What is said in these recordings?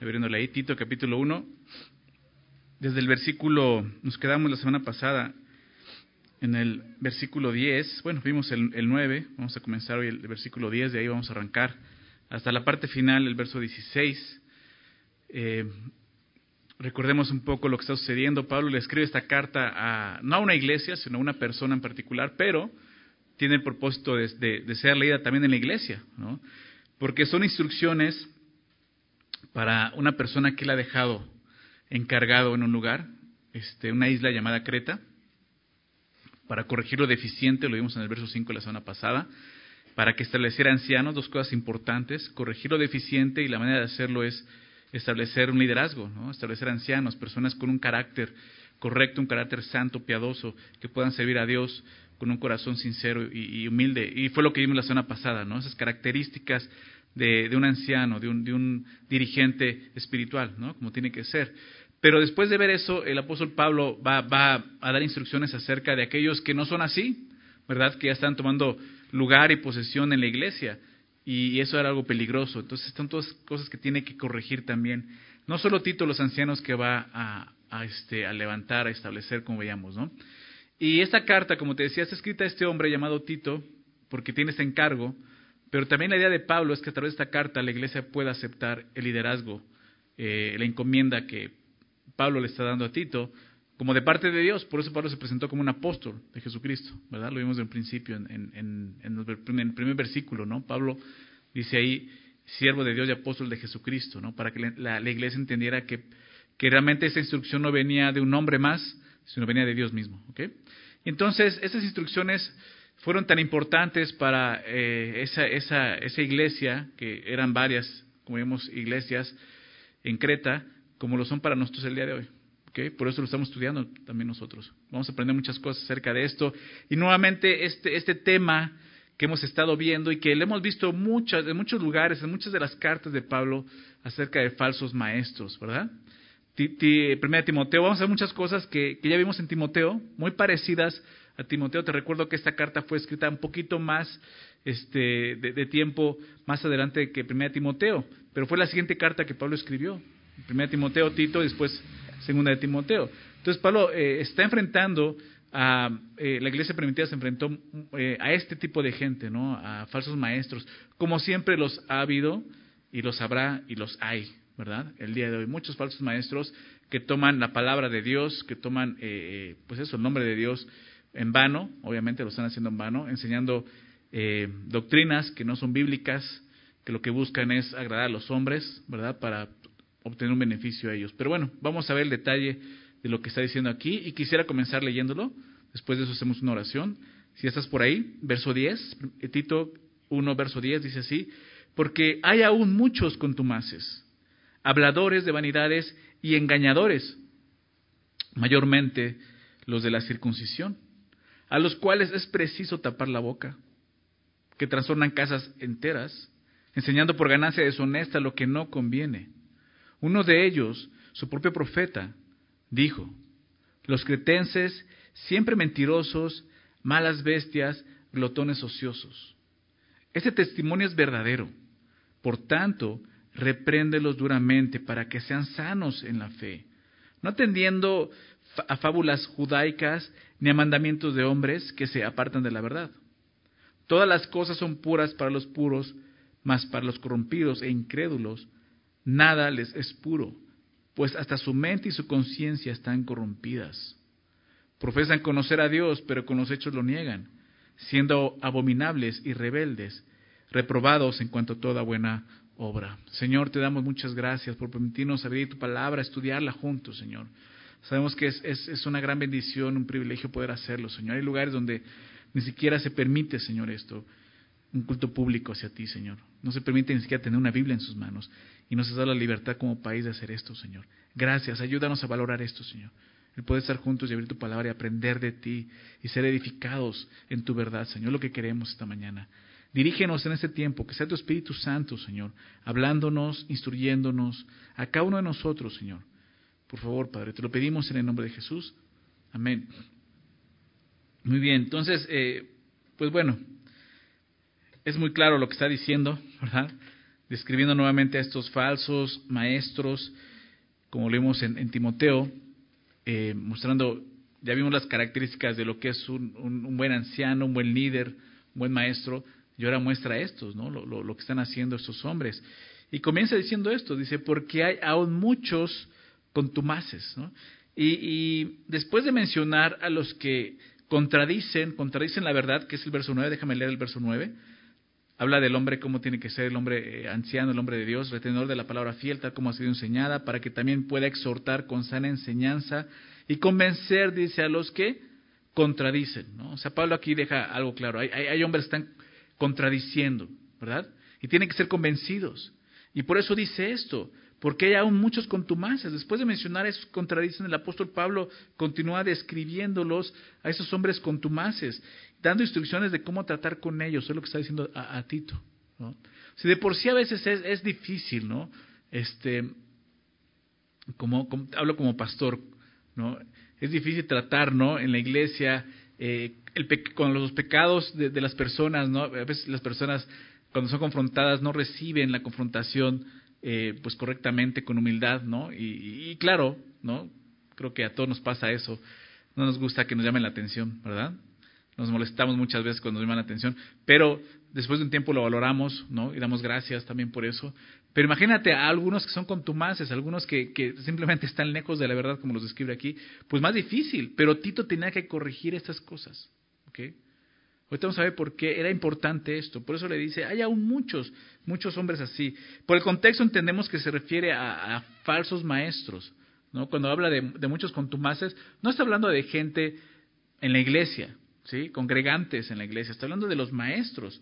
abriéndole ahí, Tito capítulo 1. Desde el versículo, nos quedamos la semana pasada en el versículo 10, bueno, vimos el, el 9, vamos a comenzar hoy el versículo 10, de ahí vamos a arrancar hasta la parte final, el verso 16. Eh, recordemos un poco lo que está sucediendo. Pablo le escribe esta carta a, no a una iglesia, sino a una persona en particular, pero tiene el propósito de, ser leída también en la iglesia, ¿no? porque son instrucciones para una persona que él ha dejado encargado en un lugar, este, una isla llamada Creta, para corregir lo deficiente, lo vimos en el verso 5 de la semana pasada, para que estableciera ancianos, dos cosas importantes, corregir lo deficiente y la manera de hacerlo es establecer un liderazgo, establecer ancianos, personas con un carácter correcto, un carácter santo, piadoso, que puedan servir a Dios con un corazón sincero y, humilde. Y fue lo que vimos la semana pasada, ¿no? esas características de, un anciano, de un, de un, dirigente espiritual, ¿no? como tiene que ser. Pero después de ver eso, el apóstol Pablo va, a dar instrucciones acerca de aquellos que no son así, ¿verdad? Que ya están tomando lugar y posesión en la iglesia y eso era algo peligroso. Entonces están todas cosas que tiene que corregir también. No solo Tito, los ancianos que va a, este, a levantar, a establecer, como veíamos, ¿no? Y esta carta, como te decía, está escrita a este hombre llamado Tito, porque tiene este encargo, pero también la idea de Pablo es que a través de esta carta la iglesia pueda aceptar el liderazgo, eh, la encomienda que Pablo le está dando a Tito, como de parte de Dios. Por eso Pablo se presentó como un apóstol de Jesucristo, ¿verdad? Lo vimos en principio, en, en, el primer versículo, ¿no? Pablo dice ahí, siervo de Dios y apóstol de Jesucristo, ¿no? Para que la, iglesia entendiera que, que, realmente esa instrucción no venía de un hombre más, sino venía de Dios mismo, ¿ok? Entonces, esas instrucciones fueron tan importantes para eh, esa, esa, esa iglesia, que eran varias, como vemos, iglesias en Creta, como lo son para nosotros el día de hoy. Por eso lo estamos estudiando también nosotros. Vamos a aprender muchas cosas acerca de esto. Y nuevamente este, este tema que hemos estado viendo y que le hemos visto muchas, en muchos lugares, en muchas de las cartas de Pablo acerca de falsos maestros, ¿verdad? Primera Timoteo, vamos a ver muchas cosas que, ya vimos en Timoteo, muy parecidas a Timoteo. Te recuerdo que esta carta fue escrita un poquito más este, de, tiempo más adelante que Primera Timoteo, pero fue la siguiente carta que Pablo escribió. Primera Timoteo, Tito, y después segunda de Timoteo. Entonces Pablo eh, está enfrentando a eh, la iglesia primitiva se enfrentó eh, a este tipo de gente, ¿no? A falsos maestros, como siempre los ha habido y los habrá y los hay, ¿verdad? El día de hoy muchos falsos maestros que toman la palabra de Dios, que toman, pues eso, el nombre de Dios en vano, obviamente lo están haciendo en vano, enseñando doctrinas que no son bíblicas, que lo que buscan es agradar a los hombres, ¿verdad? Para obtener un beneficio a ellos. Pero bueno, vamos a ver el detalle de lo que está diciendo aquí y quisiera comenzar leyéndolo. Después de eso hacemos una oración. Si estás por ahí, verso 10, Tito 1, verso 10 dice así, porque hay aún muchos contumaces, habladores de vanidades y engañadores, mayormente los de la circuncisión, a los cuales es preciso tapar la boca, que trastornan casas enteras, enseñando por ganancia deshonesta lo que no conviene uno de ellos, su propio profeta, dijo, los cretenses, siempre mentirosos, malas bestias, glotones ociosos. Ese testimonio es verdadero. Por tanto, repréndelos duramente para que sean sanos en la fe, no atendiendo a fábulas judaicas ni a mandamientos de hombres que se apartan de la verdad. Todas las cosas son puras para los puros, mas para los corrompidos e incrédulos nada les es puro, pues hasta su mente y su conciencia están corrompidas. Profesan conocer a Dios, pero con los hechos lo niegan, siendo abominables y rebeldes, reprobados en cuanto a toda buena obra. Señor, te damos muchas gracias por permitirnos abrir tu palabra, estudiarla juntos, Señor. Sabemos que es, es, una gran bendición, un privilegio poder hacerlo, Señor. Hay lugares donde ni siquiera se permite, Señor, esto, un culto público hacia ti, Señor. No se permite ni siquiera tener una Biblia en sus manos y nos has dado la libertad como país de hacer esto, Señor. Gracias, ayúdanos a valorar esto, Señor. El poder estar juntos y abrir tu palabra y aprender de ti y ser edificados en tu verdad, Señor, lo que queremos esta mañana. Dirígenos en este tiempo, que sea tu Espíritu Santo, Señor, hablándonos, instruyéndonos a cada uno de nosotros, Señor. Por favor, Padre, te lo pedimos en el nombre de Jesús. Amén. Muy bien, entonces, eh, pues bueno, es muy claro lo que está diciendo, ¿verdad? describiendo nuevamente a estos falsos maestros, como leímos en, en Timoteo, eh, mostrando, ya vimos las características de lo que es un, un, buen anciano, un buen líder, un buen maestro, y ahora muestra estos, ¿no? Lo, lo, lo, que están haciendo estos hombres. Y comienza diciendo esto, dice, porque hay aún muchos contumaces, ¿no? Y, después de mencionar a los que contradicen, contradicen la verdad, que es el verso 9, déjame leer el verso 9, Habla del hombre, cómo tiene que ser el hombre eh, anciano, el hombre de Dios, retenedor de la palabra fiel, tal como ha sido enseñada, para que también pueda exhortar con sana enseñanza y convencer, dice, a los que contradicen. ¿no? O sea, Pablo aquí deja algo claro. Hay, hay, hay hombres que están contradiciendo, ¿verdad? Y tienen que ser convencidos. Y por eso dice esto, porque hay aún muchos contumaces. Después de mencionar esos contradicen, el apóstol Pablo continúa describiéndolos a esos hombres contumaces dando instrucciones de cómo tratar con ellos, es lo que está diciendo a, Tito. ¿no? Si de por sí a veces es, es difícil, ¿no? Este, como, hablo como pastor, ¿no? Es difícil tratar, ¿no? En la iglesia eh, con los pecados de, de, las personas, ¿no? A veces las personas cuando son confrontadas no reciben la confrontación, eh, pues correctamente, con humildad, ¿no? Y, claro, ¿no? Creo que a todos nos pasa eso. No nos gusta que nos llamen la atención, ¿verdad? nos molestamos muchas veces cuando nos llaman la atención, pero después de un tiempo lo valoramos, ¿no? Y damos gracias también por eso. Pero imagínate a algunos que son contumaces, algunos que, que simplemente están lejos de la verdad, como los describe aquí, pues más difícil, pero Tito tenía que corregir estas cosas, ¿ok? Ahorita vamos a ver por qué era importante esto. Por eso le dice, hay aún muchos, muchos hombres así. Por el contexto entendemos que se refiere a, falsos maestros. ¿no? Cuando habla de, de, muchos contumaces, no está hablando de gente en la iglesia, ¿sí? Congregantes en la iglesia, está hablando de los maestros,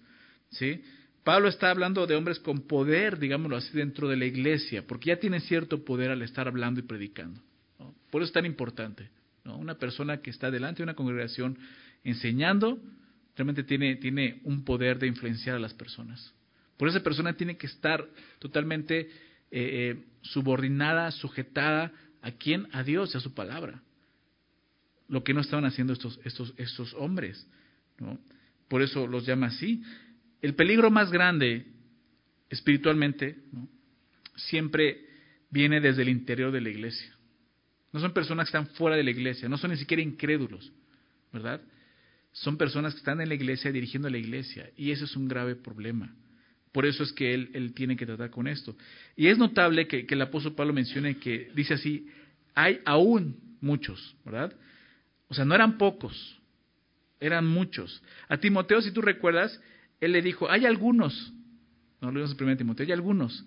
¿sí? Pablo está hablando de hombres con poder, digámoslo así, dentro de la iglesia, porque ya tienen cierto poder al estar hablando y predicando. Por eso es tan importante. ¿no? Una persona que está delante de una congregación enseñando, realmente tiene, tiene un poder de influenciar a las personas. Por esa persona tiene que estar totalmente eh, eh, subordinada, sujetada a quién, a Dios a su palabra lo que no estaban haciendo estos, estos, estos hombres. ¿no? Por eso los llama así. El peligro más grande espiritualmente siempre viene desde el interior de la iglesia. No son personas que están fuera de la iglesia, no son ni siquiera incrédulos, ¿verdad? Son personas que están en la iglesia dirigiendo a la iglesia y ese es un grave problema. Por eso es que él, él tiene que tratar con esto. Y es notable que, que el apóstol Pablo mencione que dice así, hay aún muchos, ¿verdad? O sea, no eran pocos, eran muchos. A Timoteo, si tú recuerdas, él le dijo, hay algunos, no lo vimos en 1 Timoteo, hay algunos,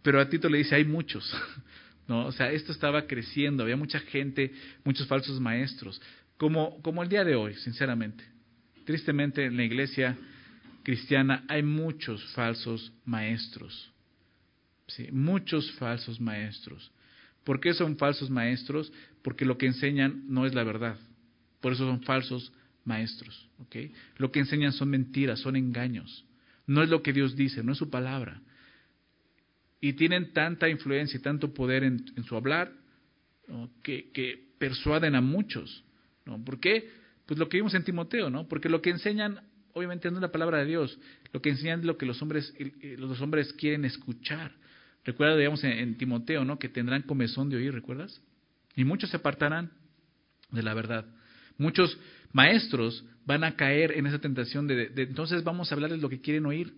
pero a Tito le dice, hay muchos. ¿No? O sea, esto estaba creciendo, había mucha gente, muchos falsos maestros, como, como el día de hoy, sinceramente. Tristemente en la iglesia cristiana hay muchos falsos maestros. ¿sí? Muchos falsos maestros. ¿Por qué son falsos maestros? Porque lo que enseñan no es la verdad. Por eso son falsos maestros. Lo que enseñan son mentiras, son engaños. No es lo que Dios dice, no es su palabra. Y tienen tanta influencia y tanto poder en, su hablar que, que, persuaden a muchos. ¿no? ¿Por qué? Pues lo que vimos en Timoteo, ¿no? Porque lo que enseñan, obviamente no es la palabra de Dios, lo que enseñan es lo que los hombres, los hombres quieren escuchar. Recuerda, digamos, en, en Timoteo, ¿no? Que tendrán comezón de oír, ¿recuerdas? Y muchos se apartarán de la verdad. Muchos maestros van a caer en esa tentación de, entonces vamos a hablarles lo que quieren oír,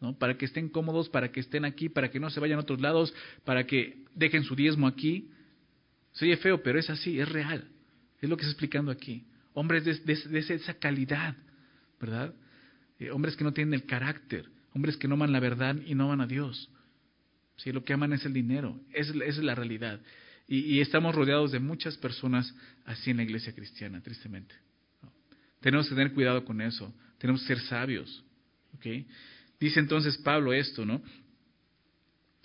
¿no? Para que estén cómodos, para que estén aquí, para que no se vayan a otros lados, para que dejen su diezmo aquí. Se oye feo, pero es así, es real. Es lo que está explicando aquí. Hombres de, esa calidad, ¿verdad? Eh, hombres que no tienen el carácter, hombres que no aman la verdad y no aman a Dios. Sí, lo que aman es el dinero, esa es la realidad. Y, estamos rodeados de muchas personas así en la iglesia cristiana, tristemente. Tenemos que tener cuidado con eso, tenemos que ser sabios. ¿okay? Dice entonces Pablo esto, ¿no?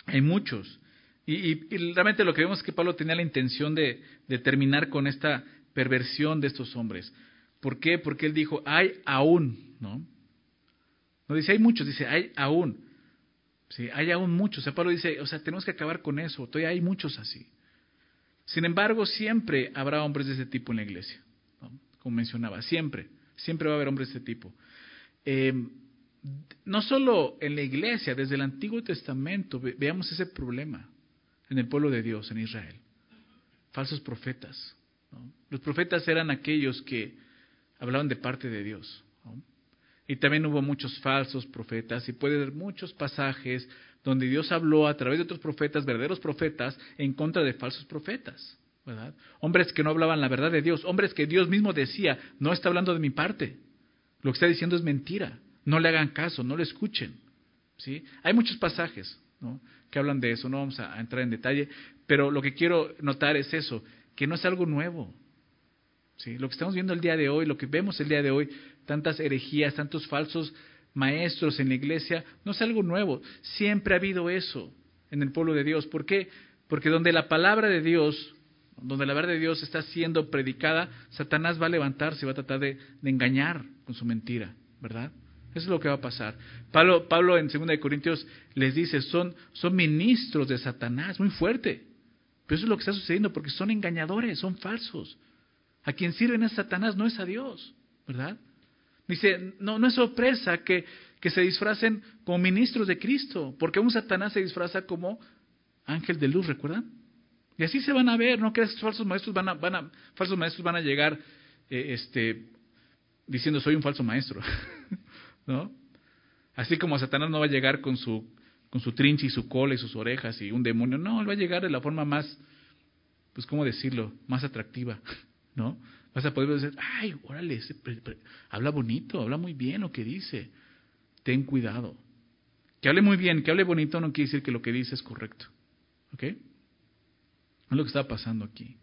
Hay muchos. Y, realmente lo que vemos es que Pablo tenía la intención de, de terminar con esta perversión de estos hombres. ¿Por qué? Porque él dijo, hay aún, ¿no? No dice hay muchos, dice hay aún. Sí, hay aún muchos. O sea, Pablo dice, o sea, tenemos que acabar con eso. Todavía hay muchos así. Sin embargo, siempre habrá hombres de ese tipo en la iglesia, como mencionaba, siempre, siempre va a haber hombres de ese tipo. Eh, no solo en la iglesia, desde el Antiguo Testamento, veamos ese problema en el pueblo de Dios, en Israel. Falsos profetas. Los profetas eran aquellos que hablaban de parte de Dios. Y también hubo muchos falsos profetas y puede haber muchos pasajes donde Dios habló a través de otros profetas, verdaderos profetas, en contra de falsos profetas. ¿verdad? Hombres que no hablaban la verdad de Dios, hombres que Dios mismo decía, no está hablando de mi parte, lo que está diciendo es mentira, no le hagan caso, no le escuchen. ¿sí? Hay muchos pasajes que hablan de eso, no vamos a entrar en detalle, pero lo que quiero notar es eso, que no es algo nuevo. Lo que estamos viendo el día de hoy, lo que vemos el día de hoy, tantas herejías, tantos falsos maestros en la iglesia, no es algo nuevo. Siempre ha habido eso en el pueblo de Dios. ¿Por qué? Porque donde la palabra de Dios, donde la verdad de Dios está siendo predicada, Satanás va a levantarse y va a tratar de, engañar con su mentira, ¿verdad? Eso es lo que va a pasar. Pablo, Pablo en 2 Corintios les dice, son, son ministros de Satanás, muy fuerte. Pero eso es lo que está sucediendo porque son engañadores, son falsos. A quien sirven es Satanás, no es a Dios, ¿verdad? Dice, no, no es sorpresa que, que se disfracen como ministros de Cristo, porque un Satanás se disfraza como ángel de luz, ¿recuerdan? Y así se van a ver, ¿no? Que esos falsos maestros van a, van a, falsos maestros van a llegar eh, este, diciendo soy un falso maestro, ¿no? Así como Satanás no va a llegar con su, con su trinche y su cola y sus orejas y un demonio, no, él va a llegar de la forma más, pues, ¿cómo decirlo? Más atractiva, ¿no? Vas a poder decir, ay, órale, habla bonito, habla muy bien lo que dice. Ten cuidado. Que hable muy bien, que hable bonito no quiere decir que lo que dice es correcto. ¿Ok? Es lo que está pasando aquí.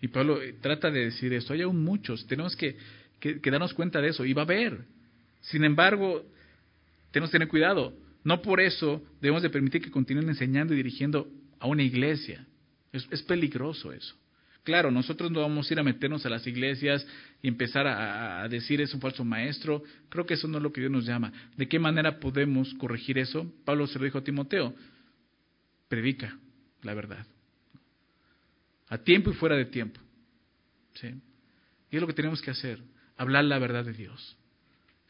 Y Pablo eh, trata de decir esto. Hay aún muchos. Tenemos que, que, darnos cuenta de eso. Y va a haber. Sin embargo, tenemos que tener cuidado. No por eso debemos de permitir que continúen enseñando y dirigiendo a una iglesia. es peligroso eso. Claro, nosotros no vamos a ir a meternos a las iglesias y empezar a, decir es un falso maestro. Creo que eso no es lo que Dios nos llama. ¿De qué manera podemos corregir eso? Pablo se lo dijo a Timoteo. Predica la verdad. A tiempo y fuera de tiempo. ¿Sí? Y es lo que tenemos que hacer. Hablar la verdad de Dios.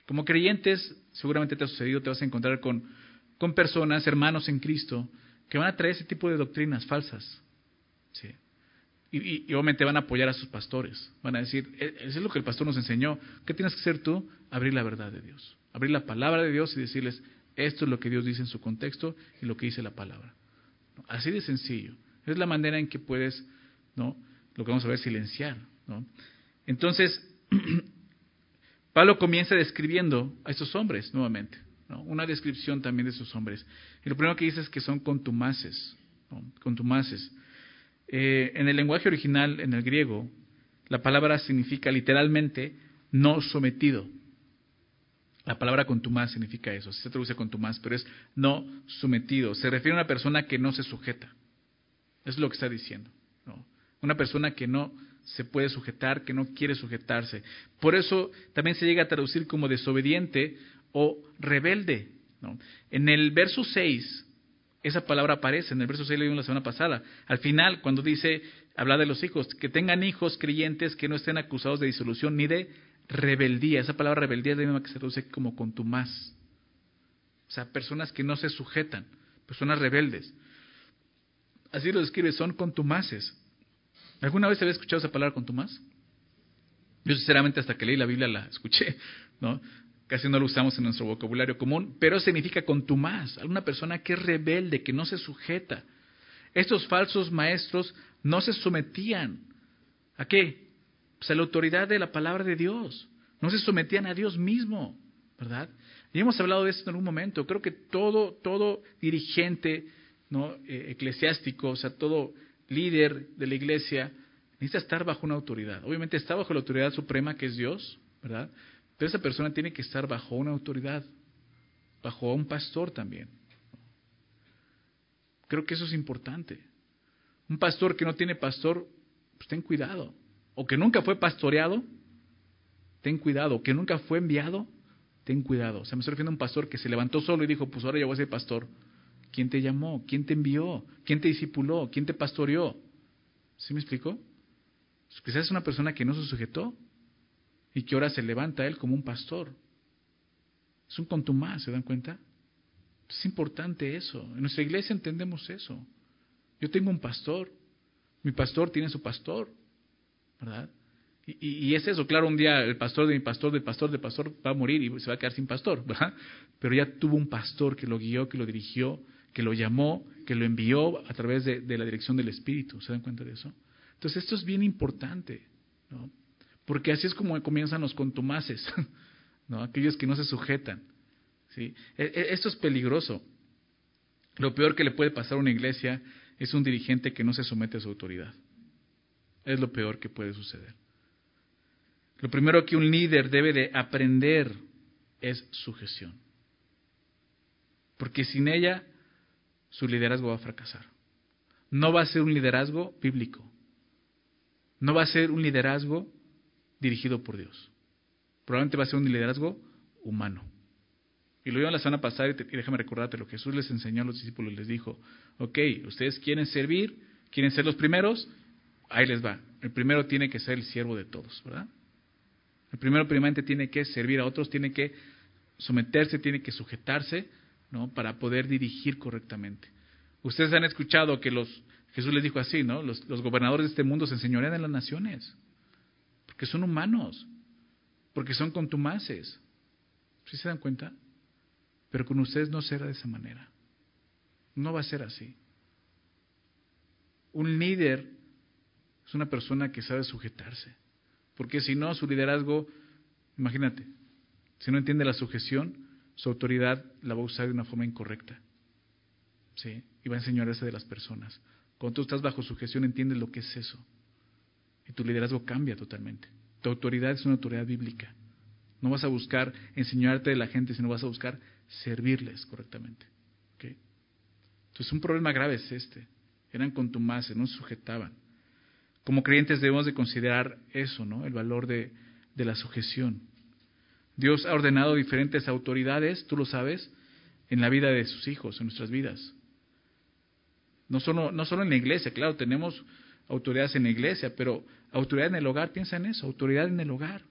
Como creyentes, seguramente te ha sucedido, te vas a encontrar con, con personas, hermanos en Cristo, que van a traer ese tipo de doctrinas falsas. ¿sí? Y, obviamente van a apoyar a sus pastores. Van a decir, e, eso es lo que el pastor nos enseñó. ¿Qué tienes que hacer tú? Abrir la verdad de Dios. Abrir la palabra de Dios y decirles, esto es lo que Dios dice en su contexto y lo que dice la palabra. Así de sencillo. Es la manera en que puedes, ¿no? Lo que vamos a ver, silenciar, ¿no? Entonces, Pablo comienza describiendo a estos hombres nuevamente, ¿no? Una descripción también de esos hombres. Y lo primero que dice es que son contumaces, ¿no? Contumaces. Eh, en el lenguaje original, en el griego, la palabra significa literalmente no sometido. La palabra contumaz significa eso, se traduce contumaz, pero es no sometido. Se refiere a una persona que no se sujeta. Es lo que está diciendo. Una persona que no se puede sujetar, que no quiere sujetarse. Por eso también se llega a traducir como desobediente o rebelde. En el verso 6 esa palabra aparece en el verso 6 leímos la semana pasada. Al final, cuando dice, habla de los hijos, que tengan hijos creyentes que no estén acusados de disolución ni de rebeldía. Esa palabra rebeldía es la misma que se traduce como contumaz. O sea, personas que no se sujetan, personas rebeldes. Así lo describe, son contumaces. ¿Alguna vez había escuchado esa palabra contumaz? Yo sinceramente hasta que leí la Biblia la escuché, ¿no? Casi no lo usamos en nuestro vocabulario común, pero significa contumaz, alguna persona que es rebelde, que no se sujeta. Estos falsos maestros no se sometían. ¿A qué? Pues a la autoridad de la palabra de Dios. No se sometían a Dios mismo, ¿verdad? Y hemos hablado de esto en algún momento. Creo que todo, todo dirigente ¿no? Eh, eclesiástico, o sea, todo líder de la iglesia, necesita estar bajo una autoridad. Obviamente está bajo la autoridad suprema que es Dios, ¿verdad? Esa persona tiene que estar bajo una autoridad, bajo un pastor también. Creo que eso es importante. Un pastor que no tiene pastor, pues ten cuidado. O que nunca fue pastoreado, ten cuidado. O que nunca fue enviado, ten cuidado. O sea, me estoy refiriendo a un pastor que se levantó solo y dijo, pues ahora ya voy a ser pastor. ¿Quién te llamó? ¿Quién te envió? ¿Quién te discipuló? ¿Quién te pastoreó? ¿Sí me explicó? Pues quizás es una persona que no se sujetó y que ahora se levanta él como un pastor. Es un contumaz, ¿se dan cuenta? Es importante eso. En nuestra iglesia entendemos eso. Yo tengo un pastor, mi pastor tiene su pastor, ¿verdad? Y, es eso, claro, un día el pastor de mi pastor, del pastor, del pastor va a morir y se va a quedar sin pastor. Pero ya tuvo un pastor que lo guió, que lo dirigió, que lo llamó, que lo envió a través de, de la dirección del Espíritu. ¿Se dan cuenta de eso? Entonces esto es bien importante, ¿no? Porque así es como comienzan los contumaces. Aquellos que no se sujetan. ¿sí? E, e, esto es peligroso. Lo peor que le puede pasar a una iglesia es un dirigente que no se somete a su autoridad. Es lo peor que puede suceder. Lo primero que un líder debe de aprender es sujeción. Porque sin ella su liderazgo va a fracasar. No va a ser un liderazgo bíblico. No va a ser un liderazgo dirigido por Dios. Probablemente va a ser un liderazgo humano. Y lo vimos la semana pasada y, déjame recordarte lo que Jesús les enseñó a los discípulos. Les dijo, ok, ustedes quieren servir, quieren ser los primeros, ahí les va. El primero tiene que ser el siervo de todos, ¿verdad? El primero primeramente tiene que servir a otros, tiene que someterse, tiene que sujetarse, ¿no? Para poder dirigir correctamente. Ustedes han escuchado que los, Jesús les dijo así, ¿no? Los, los gobernadores de este mundo se enseñorean en las naciones, porque son humanos, porque son contumaces. ¿Sí se dan cuenta? Pero con ustedes no será de esa manera. No va a ser así. Un líder es una persona que sabe sujetarse. Porque si no, su liderazgo, imagínate, si no entiende la sujeción, su autoridad la va a usar de una forma incorrecta. ¿Sí? Y va a enseñarse de las personas. Cuando tú estás bajo sujeción, entiendes lo que es eso. Y tu liderazgo cambia totalmente. Tu autoridad es una autoridad bíblica. No vas a buscar enseñarte de la gente, sino vas a buscar servirles correctamente. Entonces un problema grave es este. Eran contumaces, no sujetaban. Como creyentes debemos de considerar eso, ¿no? El valor de, de la sujeción. Dios ha ordenado diferentes autoridades, tú lo sabes, en la vida de sus hijos, en nuestras vidas. No solo, no solo en la iglesia, claro, tenemos autoridades en la iglesia, pero autoridad en el hogar, piensa en eso, autoridad en el hogar.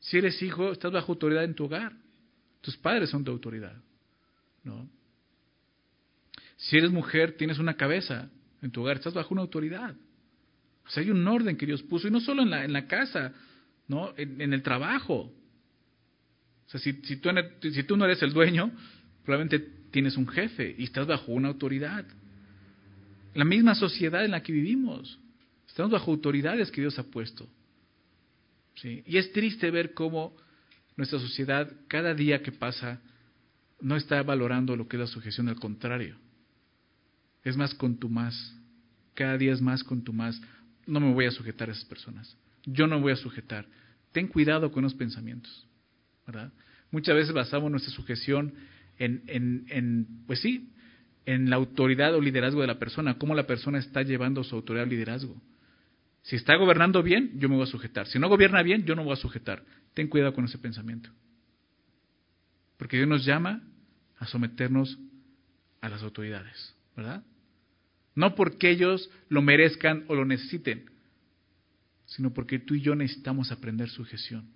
Si eres hijo, estás bajo autoridad en tu hogar. Tus padres son tu autoridad. ¿no? Si eres mujer, tienes una cabeza en tu hogar, estás bajo una autoridad. O sea, hay un orden que Dios puso, y no solo en la, en la casa, ¿no? En, el trabajo. O sea, si, si, tú, si tú no eres el dueño, probablemente tienes un jefe y estás bajo una autoridad. La misma sociedad en la que vivimos. Estamos bajo autoridades que Dios ha puesto. Y es triste ver cómo nuestra sociedad, cada día que pasa, no está valorando lo que es la sujeción, al contrario. Es más contumaz. Cada día es más contumaz. No me voy a sujetar a esas personas. Yo no me voy a sujetar. Ten cuidado con los pensamientos. Muchas veces basamos nuestra sujeción en, en, en, pues sí, en la autoridad o liderazgo de la persona, cómo la persona está llevando su autoridad o liderazgo. Si está gobernando bien, yo me voy a sujetar. Si no gobierna bien, yo no voy a sujetar. Ten cuidado con ese pensamiento. Porque Dios nos llama a someternos a las autoridades, ¿verdad? No porque ellos lo merezcan o lo necesiten, sino porque tú y yo necesitamos aprender sujeción.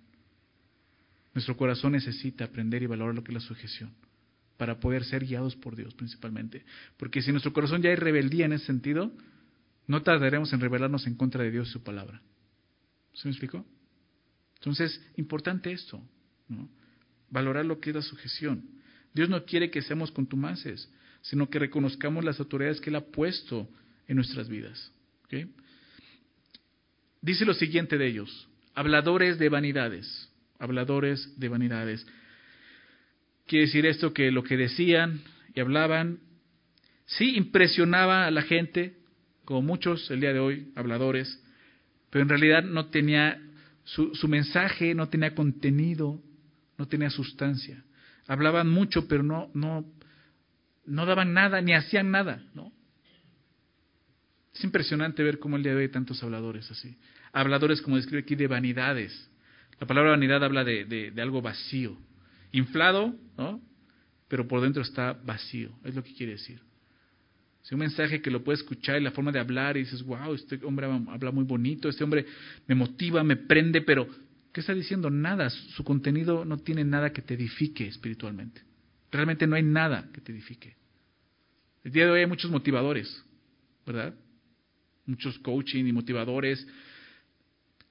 Nuestro corazón necesita aprender y valorar lo que es la sujeción para poder ser guiados por Dios principalmente. Porque si nuestro corazón ya hay rebeldía en ese sentido, no tardaremos en rebelarnos en contra de Dios y su palabra. ¿Se me explicó? Entonces, importante esto, ¿no? Valorar lo que es la sujeción. Dios no quiere que seamos contumaces, sino que reconozcamos las autoridades que Él ha puesto en nuestras vidas. Dice lo siguiente de ellos, habladores de vanidades, habladores de vanidades. Quiere decir esto que lo que decían y hablaban, sí impresionaba a la gente, como muchos el día de hoy, habladores, pero en realidad no tenía, su, su mensaje no tenía contenido, no tenía sustancia. Hablaban mucho, pero no, no, no daban nada, ni hacían nada, ¿no? Es impresionante ver cómo el día de hoy hay tantos habladores así. Habladores, como describe aquí, de vanidades. La palabra vanidad habla de, de, de algo vacío, inflado, ¿no? Pero por dentro está vacío, es lo que quiere decir. Es un mensaje que lo puedes escuchar y la forma de hablar y dices, wow, este hombre habla muy bonito, este hombre me motiva, me prende, pero ¿Qué está diciendo? Nada. Su contenido no tiene nada que te edifique espiritualmente. Realmente no hay nada que te edifique. El día de hoy hay muchos motivadores, ¿verdad? Muchos coaching y motivadores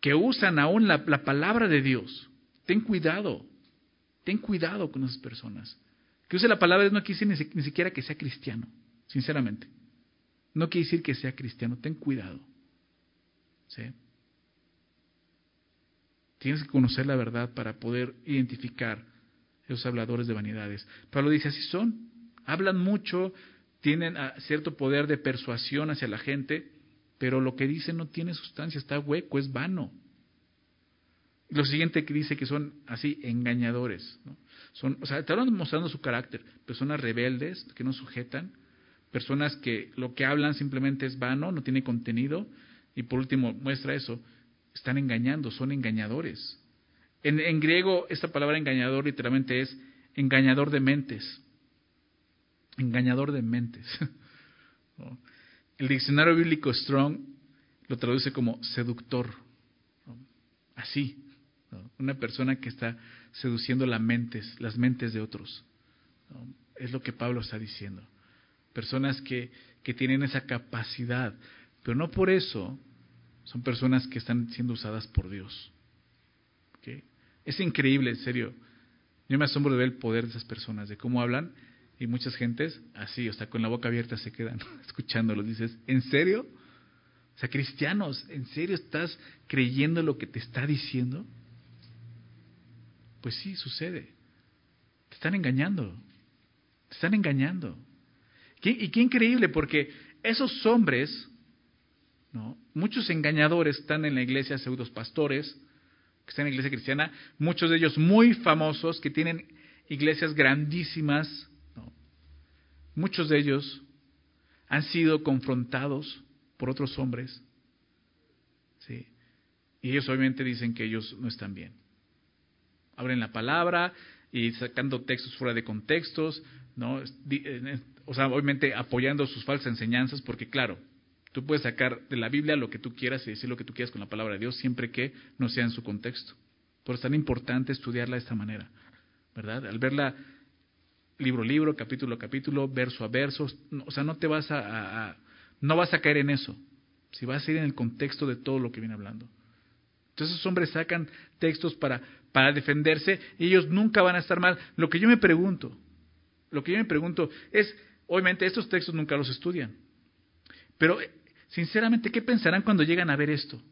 que usan aún la, palabra de Dios. Ten cuidado, ten cuidado con esas personas. Que use la palabra no quiere decir ni, siquiera que sea cristiano, sinceramente. No quiere decir que sea cristiano, ten cuidado. ¿Sí? Tienes que conocer la verdad para poder identificar esos habladores de vanidades. Pablo dice, así son. Hablan mucho, tienen ah, cierto poder de persuasión hacia la gente, pero lo que dicen no tiene sustancia, está hueco, es vano. Lo siguiente que dice que son así engañadores. Son, o sea, están mostrando su carácter. Personas rebeldes que no sujetan, personas que lo que hablan simplemente es vano, no tiene contenido. Y por último, muestra eso, están engañando, son engañadores. En, griego, esta palabra engañador literalmente es engañador de mentes. Engañador de mentes. El diccionario bíblico Strong lo traduce como seductor. Así. Una persona que está seduciendo las mentes, las mentes de otros. Es lo que Pablo está diciendo. Personas que, que tienen esa capacidad, pero no por eso son personas que están siendo usadas por Dios. Es increíble, en serio. Yo me asombro de ver el poder de esas personas, de cómo hablan, y muchas gentes así, o sea, con la boca abierta se quedan escuchándolos. Dices, ¿en serio? O sea, cristianos, ¿en serio estás creyendo lo que te está diciendo? Pues sí, sucede. Te están engañando. Te están engañando. Y qué increíble, porque esos hombres ¿no? Muchos engañadores están en la iglesia, pseudos pastores, que están en la iglesia cristiana, muchos de ellos muy famosos, que tienen iglesias grandísimas, muchos de ellos han sido confrontados por otros hombres, ¿sí? y ellos obviamente dicen que ellos no están bien. Abren la palabra y sacando textos fuera de contextos, ¿no? Eh, o sea, obviamente apoyando sus falsas enseñanzas, porque claro, Tú puedes sacar de la Biblia lo que tú quieras y decir lo que tú quieras con la palabra de Dios, siempre que no sea en su contexto. Por eso es tan importante estudiarla de esta manera, ¿verdad? Al verla libro a libro, capítulo a capítulo, verso a verso, o sea, no te vas a, no vas a caer en eso. Si vas a ir en el contexto de todo lo que viene hablando. Entonces esos hombres sacan textos para, para defenderse y ellos nunca van a estar mal. Lo que yo me pregunto, lo que yo me pregunto es, obviamente estos textos nunca los estudian, pero Sinceramente, ¿qué pensarán cuando llegan a ver esto?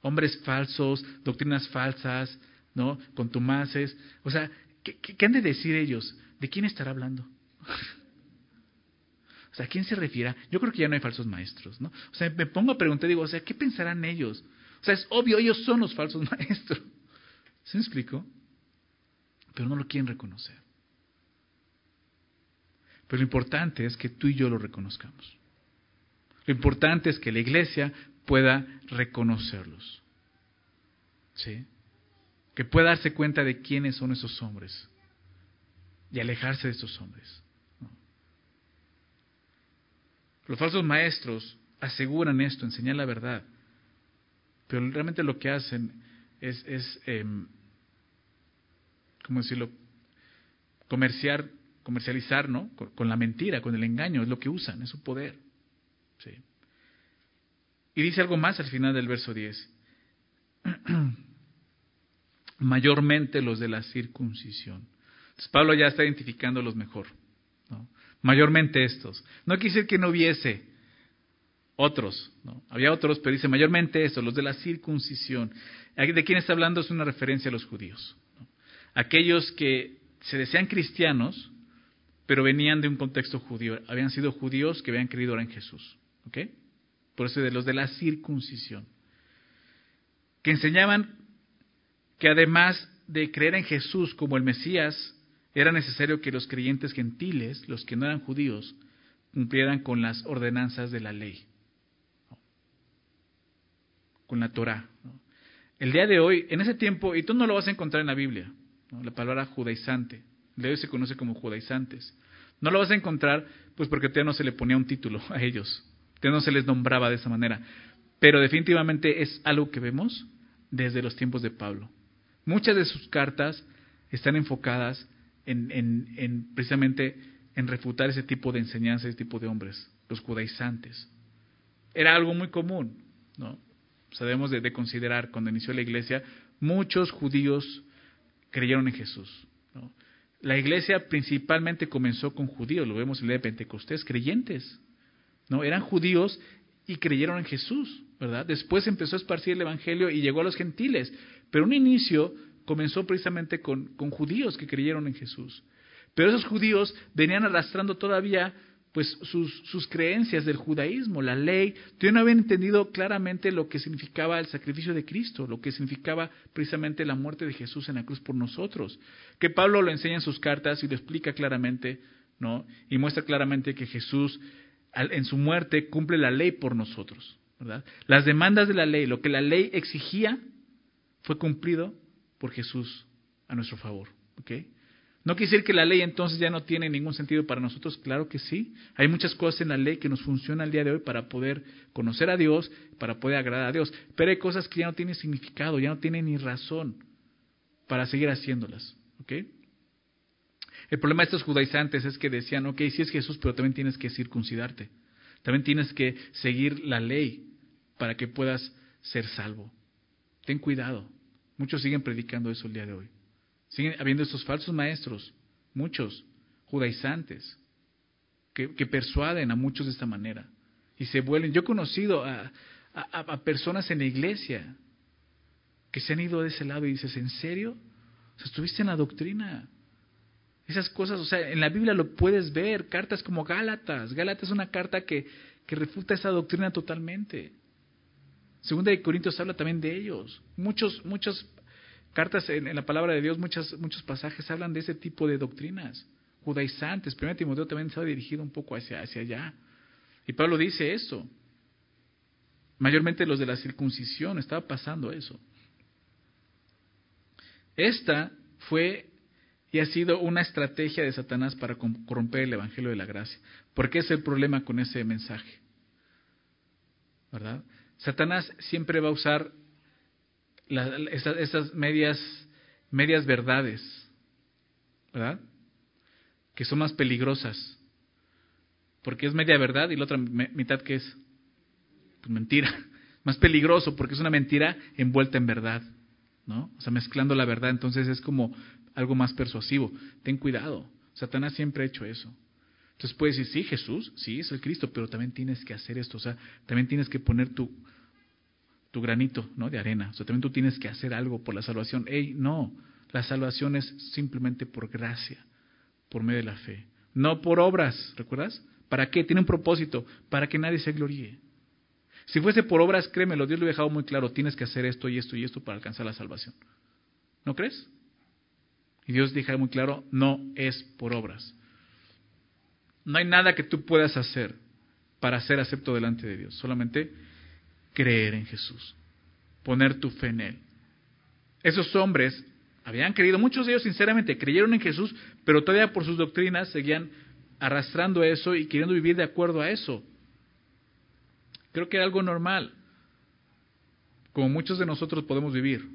Hombres falsos, doctrinas falsas, ¿no? Contumaces. O sea, ¿qué, han de decir ellos? ¿De quién estará hablando? o sea, ¿a quién se refiere? Yo creo que ya no hay falsos maestros, ¿no? O sea, me pongo a preguntar, digo, o sea, ¿qué pensarán ellos? O sea, es obvio, ellos son los falsos maestros. ¿Se me explico? Pero no lo quieren reconocer. Pero lo importante es que tú y yo lo reconozcamos. Lo importante es que la iglesia pueda reconocerlos. ¿Sí? Que pueda darse cuenta de quiénes son esos hombres y alejarse de esos hombres. Los falsos maestros aseguran esto, enseñan la verdad, pero realmente lo que hacen es, es em, ¿cómo decirlo? Comercializar, ¿no? con la mentira, con el engaño, es lo que usan, es su poder. Y dice algo más al final del verso 10. Mayormente los de la circuncisión. Entonces Pablo ya está identificando los mejor. Mayormente estos. No quiere decir que no hubiese otros. ¿no? Había otros, pero dice mayormente estos, los de la circuncisión. ¿De quién está hablando? Es una referencia a los judíos. Aquellos que se desean cristianos, pero venían de un contexto judío. Habían sido judíos que habían creído ahora en Jesús. ¿Ok? Por eso de los de la circuncisión. Que enseñaban que además de creer en Jesús como el Mesías, era necesario que los creyentes gentiles, los que no eran judíos, cumplieran con las ordenanzas de la ley, con la Torah. El día de hoy, en ese tiempo, y tú no lo vas a encontrar en la Biblia, la palabra judaizante, el de hoy se conoce como judaizantes. No lo vas a encontrar, pues porque todavía no se le ponía un título a ellos no se les nombraba de esa manera. Pero definitivamente es algo que vemos desde los tiempos de Pablo. Muchas de sus cartas están enfocadas en, en, precisamente en refutar ese tipo de enseñanza, ese tipo de hombres, los judaizantes. Era algo muy común, ¿no? Sabemos de, de considerar, cuando inició la iglesia, muchos judíos creyeron en Jesús. La iglesia principalmente comenzó con judíos, lo vemos en día de Pentecostés, creyentes. ¿no? Eran judíos y creyeron en Jesús, ¿verdad? Después empezó a esparcir el Evangelio y llegó a los gentiles. Pero un inicio comenzó precisamente con, con judíos que creyeron en Jesús. Pero esos judíos venían arrastrando todavía pues sus, sus, creencias del judaísmo, la ley, todavía no habían entendido claramente lo que significaba el sacrificio de Cristo, lo que significaba precisamente la muerte de Jesús en la cruz por nosotros. Que Pablo lo enseña en sus cartas y lo explica claramente, ¿no? Y muestra claramente que Jesús en su muerte cumple la ley por nosotros, ¿verdad? Las demandas de la ley, lo que la ley exigía, fue cumplido por Jesús a nuestro favor, ¿ok? ¿No quiere decir que la ley entonces ya no tiene ningún sentido para nosotros? Claro que sí. Hay muchas cosas en la ley que nos funcionan al día de hoy para poder conocer a Dios, para poder agradar a Dios. Pero hay cosas que ya no tienen significado, ya no tienen ni razón para seguir haciéndolas. ¿Ok? El problema de estos judaizantes es que decían, ok, sí es Jesús, pero también tienes que circuncidarte. También tienes que seguir la ley para que puedas ser salvo. Ten cuidado. Muchos siguen predicando eso el día de hoy. Siguen habiendo estos falsos maestros, muchos, judaizantes, que, persuaden a muchos de esta manera. Y se vuelven. Yo he conocido a, a, personas en la iglesia que se han ido de ese lado y dices, ¿en serio? Estuviste en la doctrina. Esas cosas, o sea, en la Biblia lo puedes ver, cartas como Gálatas. Gálatas es una carta que, que refuta esa doctrina totalmente. Segunda de Corintios habla también de ellos. Muchos, muchos cartas en, la palabra de Dios, muchas, muchos pasajes hablan de ese tipo de doctrinas judaizantes. Primero Timoteo también ha dirigido un poco hacia, hacia allá. Y Pablo dice eso. Mayormente los de la circuncisión, estaba pasando eso. Esta fue y ha sido una estrategia de Satanás para corromper el Evangelio de la Gracia. ¿Por qué es el problema con ese mensaje? ¿Verdad? Satanás siempre va a usar esas, medias, medias verdades, ¿verdad? Que son más peligrosas. Porque es media verdad y la otra mitad que es pues, mentira. Más peligroso porque es una mentira envuelta en verdad, ¿no? O sea, mezclando la verdad, entonces es como algo más persuasivo. Ten cuidado. Satanás siempre ha hecho eso. Entonces puedes decir, sí, Jesús, sí, es el Cristo, pero también tienes que hacer esto. O sea, también tienes que poner tu, tu granito ¿no? de arena. O sea, también tú tienes que hacer algo por la salvación. Ey, no, la salvación es simplemente por gracia, por medio de la fe. No por obras, ¿recuerdas? ¿Para qué? Tiene un propósito, para que nadie se gloríe. Si fuese por obras, créemelo, Dios lo ha dejado muy claro, tienes que hacer esto y esto y esto para alcanzar la salvación. ¿No crees? Y Dios deja muy claro, no es por obras. No hay nada que tú puedas hacer para ser acepto delante de Dios, solamente creer en Jesús, poner tu fe en Él. Esos hombres habían creído, muchos de ellos sinceramente creyeron en Jesús, pero todavía por sus doctrinas seguían arrastrando eso y queriendo vivir de acuerdo a eso. Creo que era algo normal, como muchos de nosotros podemos vivir.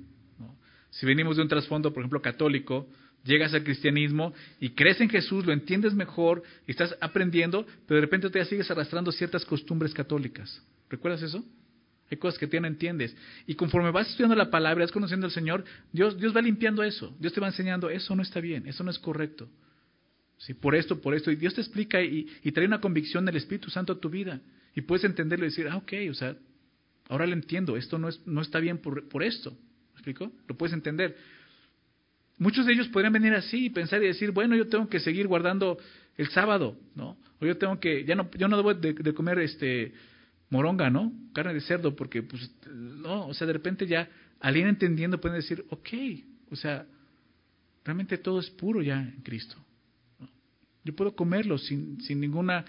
Si venimos de un trasfondo, por ejemplo, católico, llegas al cristianismo y crees en Jesús, lo entiendes mejor estás aprendiendo, pero de repente todavía sigues arrastrando ciertas costumbres católicas. ¿Recuerdas eso? Hay cosas que tú no entiendes. Y conforme vas estudiando la palabra, vas conociendo al Señor, Dios, Dios va limpiando eso. Dios te va enseñando, eso no está bien, eso no es correcto. Sí, por esto, por esto. Y Dios te explica y, trae una convicción del Espíritu Santo a tu vida. Y puedes entenderlo y decir, ah, ok, o sea, ahora lo entiendo, esto no, es, no está bien por, por esto. ¿Me explico? Lo puedes entender. Muchos de ellos podrían venir así y pensar y decir, bueno, yo tengo que seguir guardando el sábado, ¿no? O yo tengo que, ya no, yo no debo de comer este moronga, ¿no? Carne de cerdo, porque, pues, no, o sea, de repente ya alguien entendiendo puede decir, ok, o sea, realmente todo es puro ya en Cristo. Yo puedo comerlo sin, sin ninguna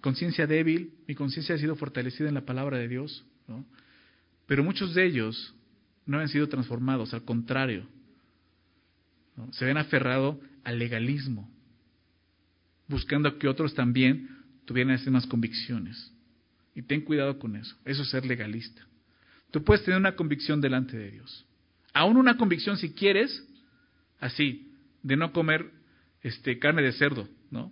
conciencia débil, mi conciencia ha sido fortalecida en la palabra de Dios, ¿no? Pero muchos de ellos no han sido transformados, al contrario, se ven aferrado al legalismo, buscando que otros también tuvieran esas mismas convicciones. Y ten cuidado con eso. Eso es ser legalista. Tú puedes tener una convicción delante de Dios. Aún una convicción, si quieres, así, de no comer este, carne de cerdo, ¿no?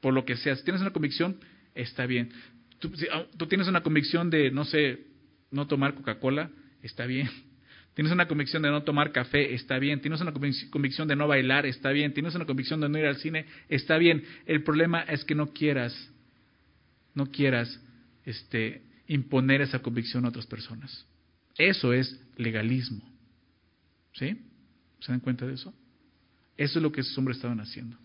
Por lo que sea. Si tienes una convicción, está bien. Tú, tú tienes una convicción de, no sé, no tomar Coca-Cola, está bien. Tienes una convicción de no tomar café, está bien. Tienes una convicción de no bailar, está bien. Tienes una convicción de no ir al cine, está bien. El problema es que no quieras, no quieras este, imponer esa convicción a otras personas. Eso es legalismo. ¿Sí? ¿Se dan cuenta de eso? Eso es lo que esos hombres estaban haciendo.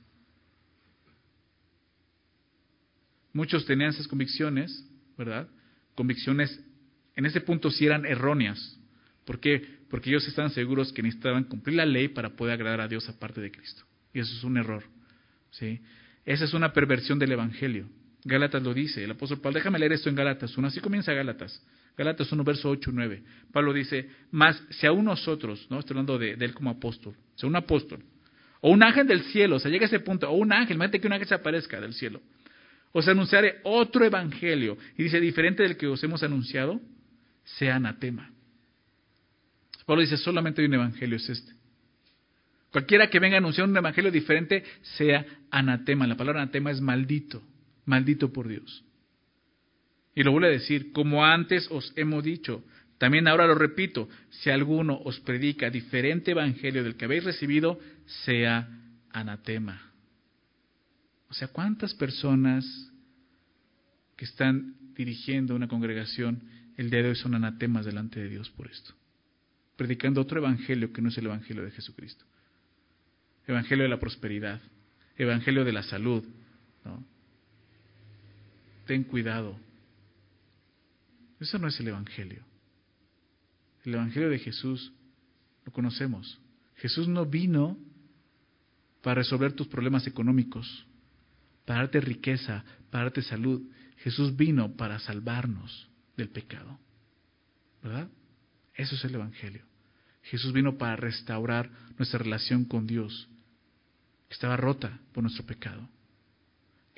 Muchos tenían esas convicciones, ¿verdad? Convicciones, en ese punto sí eran erróneas. ¿Por qué? porque ellos estaban seguros que necesitaban cumplir la ley para poder agradar a Dios aparte de Cristo. Y eso es un error. ¿sí? Esa es una perversión del Evangelio. Gálatas lo dice, el apóstol Pablo, déjame leer esto en Gálatas 1, así comienza Gálatas. Gálatas 1, verso 8 y 9. Pablo dice, más si aún nosotros, ¿no? Estoy hablando de, él como apóstol, sea, un apóstol, o un ángel del cielo, o sea, llega a ese punto, o un ángel, imagínate que un ángel se aparezca del cielo, os anunciaré otro evangelio, y dice, diferente del que os hemos anunciado, sea anatema. Pablo dice, solamente hay un evangelio, es este. Cualquiera que venga a anunciar un evangelio diferente sea anatema. La palabra anatema es maldito, maldito por Dios. Y lo vuelve a decir, como antes os hemos dicho, también ahora lo repito, si alguno os predica diferente evangelio del que habéis recibido, sea anatema. O sea, ¿cuántas personas que están dirigiendo una congregación el día de hoy son anatemas delante de Dios por esto? predicando otro evangelio que no es el evangelio de Jesucristo. Evangelio de la prosperidad, evangelio de la salud. ¿no? Ten cuidado. Eso no es el evangelio. El evangelio de Jesús lo conocemos. Jesús no vino para resolver tus problemas económicos, para darte riqueza, para darte salud. Jesús vino para salvarnos del pecado. ¿Verdad? Eso es el Evangelio. Jesús vino para restaurar nuestra relación con Dios, que estaba rota por nuestro pecado.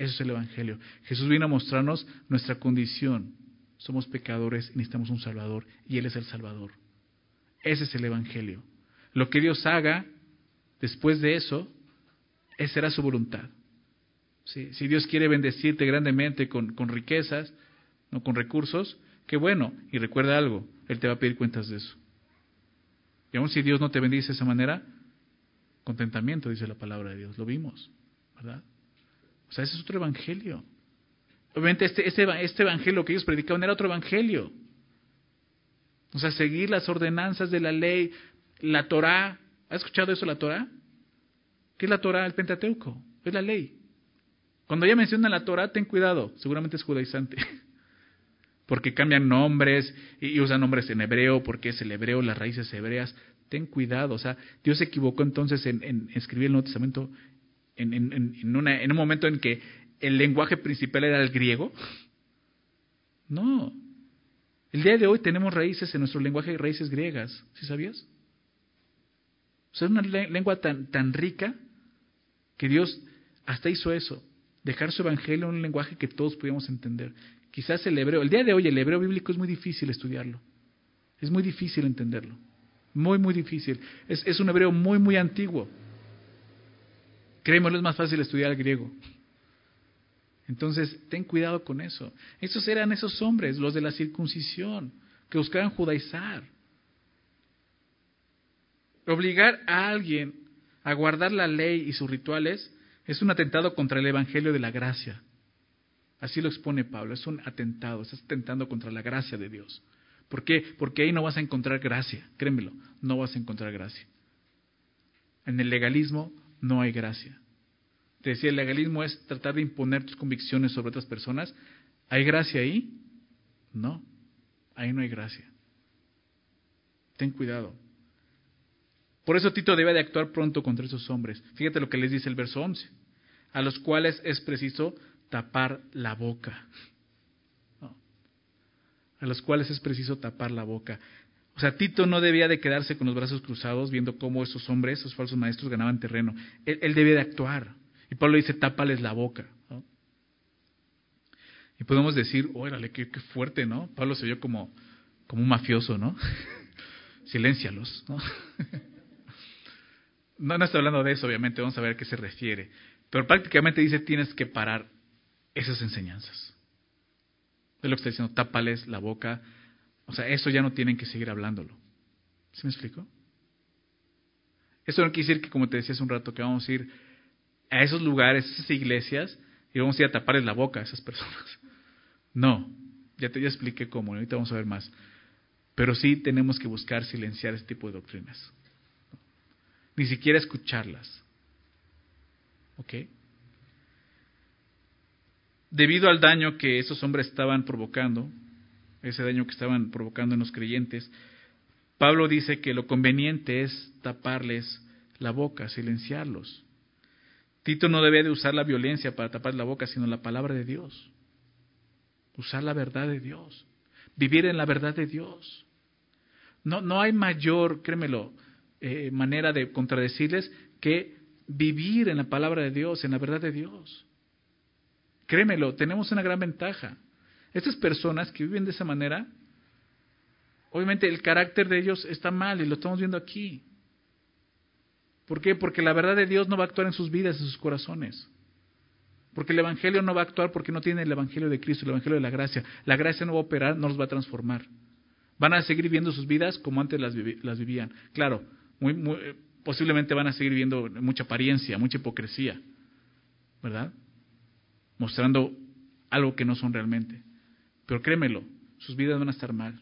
Eso es el Evangelio. Jesús vino a mostrarnos nuestra condición. Somos pecadores y necesitamos un Salvador, y Él es el Salvador. Ese es el Evangelio. Lo que Dios haga después de eso, esa será su voluntad. Si Dios quiere bendecirte grandemente con, con riquezas, no con recursos, qué bueno. Y recuerda algo, Él te va a pedir cuentas de eso. Y aun si Dios no te bendice de esa manera, contentamiento, dice la palabra de Dios. Lo vimos, ¿verdad? O sea, ese es otro evangelio. Obviamente este, este, este evangelio que ellos predicaban era otro evangelio. O sea, seguir las ordenanzas de la ley, la Torah. ¿Has escuchado eso, la Torah? ¿Qué es la Torah? El Pentateuco. Es la ley. Cuando ya menciona la Torah, ten cuidado. Seguramente es judaizante. porque cambian nombres y, usan nombres en hebreo, porque es el hebreo, las raíces hebreas. Ten cuidado, o sea, Dios se equivocó entonces en, escribir el Nuevo Testamento en, en, un momento en que el lenguaje principal era el griego. No. El día de hoy tenemos raíces en nuestro lenguaje, raíces griegas, ¿sí sabías? O sea, es una lengua tan, rica que Dios hasta hizo eso, dejar su evangelio en un lenguaje que todos pudiéramos entender. Quizás el hebreo, el día de hoy el hebreo bíblico es muy difícil estudiarlo. Es muy difícil entenderlo. Muy, muy difícil. Es un hebreo muy, muy antiguo. Créemelo, es más fácil estudiar griego. Entonces, ten cuidado con eso. Esos eran esos hombres, los de la circuncisión, que buscaban judaizar. Obligar a alguien a guardar la ley y sus rituales es un atentado contra el Evangelio de la gracia. Así lo expone Pablo, es un atentado, estás atentando contra la gracia de Dios. ¿Por qué? Porque ahí no vas a encontrar gracia, créemelo, no vas a encontrar gracia. En el legalismo no hay gracia. Te decía, el legalismo es tratar de imponer tus convicciones sobre otras personas. ¿Hay gracia ahí? No, ahí no hay gracia. Ten cuidado. Por eso Tito debe de actuar pronto contra esos hombres. Fíjate lo que les dice el verso 11, a los cuales es preciso tapar la boca. A los cuales es preciso tapar la boca. O sea, Tito no debía de quedarse con los brazos cruzados viendo cómo esos hombres, esos falsos maestros ganaban terreno. Él, debía de actuar. Y Pablo dice, tápales la boca. Y podemos decir, órale, qué, qué, fuerte, ¿no? Pablo se vio como, como un mafioso, ¿no? siléncialos. ¿no? no, no estoy hablando de eso, obviamente, vamos a ver a qué se refiere. Pero prácticamente dice, tienes que parar esas enseñanzas. Es lo que está diciendo, tápales la boca. O sea, eso ya no tienen que seguir hablándolo. ¿Sí me explico? Eso no quiere decir que, como te decía hace un rato, que vamos a ir a esos lugares, a esas iglesias, y vamos a ir a taparles la boca a esas personas. No, ya te ya expliqué cómo, ahorita vamos a ver más. Pero sí tenemos que buscar silenciar ese tipo de doctrinas. Ni siquiera escucharlas. ¿Ok? Debido al daño que esos hombres estaban provocando, ese daño que estaban provocando en los creyentes, Pablo dice que lo conveniente es taparles la boca, silenciarlos. Tito no debe de usar la violencia para tapar la boca, sino la palabra de Dios. Usar la verdad de Dios. Vivir en la verdad de Dios. No, no hay mayor, créemelo, eh, manera de contradecirles que vivir en la palabra de Dios, en la verdad de Dios. Créemelo, tenemos una gran ventaja. Estas personas que viven de esa manera, obviamente el carácter de ellos está mal y lo estamos viendo aquí. ¿Por qué? Porque la verdad de Dios no va a actuar en sus vidas, en sus corazones. Porque el Evangelio no va a actuar porque no tiene el Evangelio de Cristo, el Evangelio de la gracia. La gracia no va a operar, no los va a transformar. Van a seguir viviendo sus vidas como antes las, vivían. Claro, muy, posiblemente van a seguir viendo mucha apariencia, mucha hipocresía, ¿verdad? Mostrando algo que no son realmente. Pero créemelo, sus vidas van a estar mal.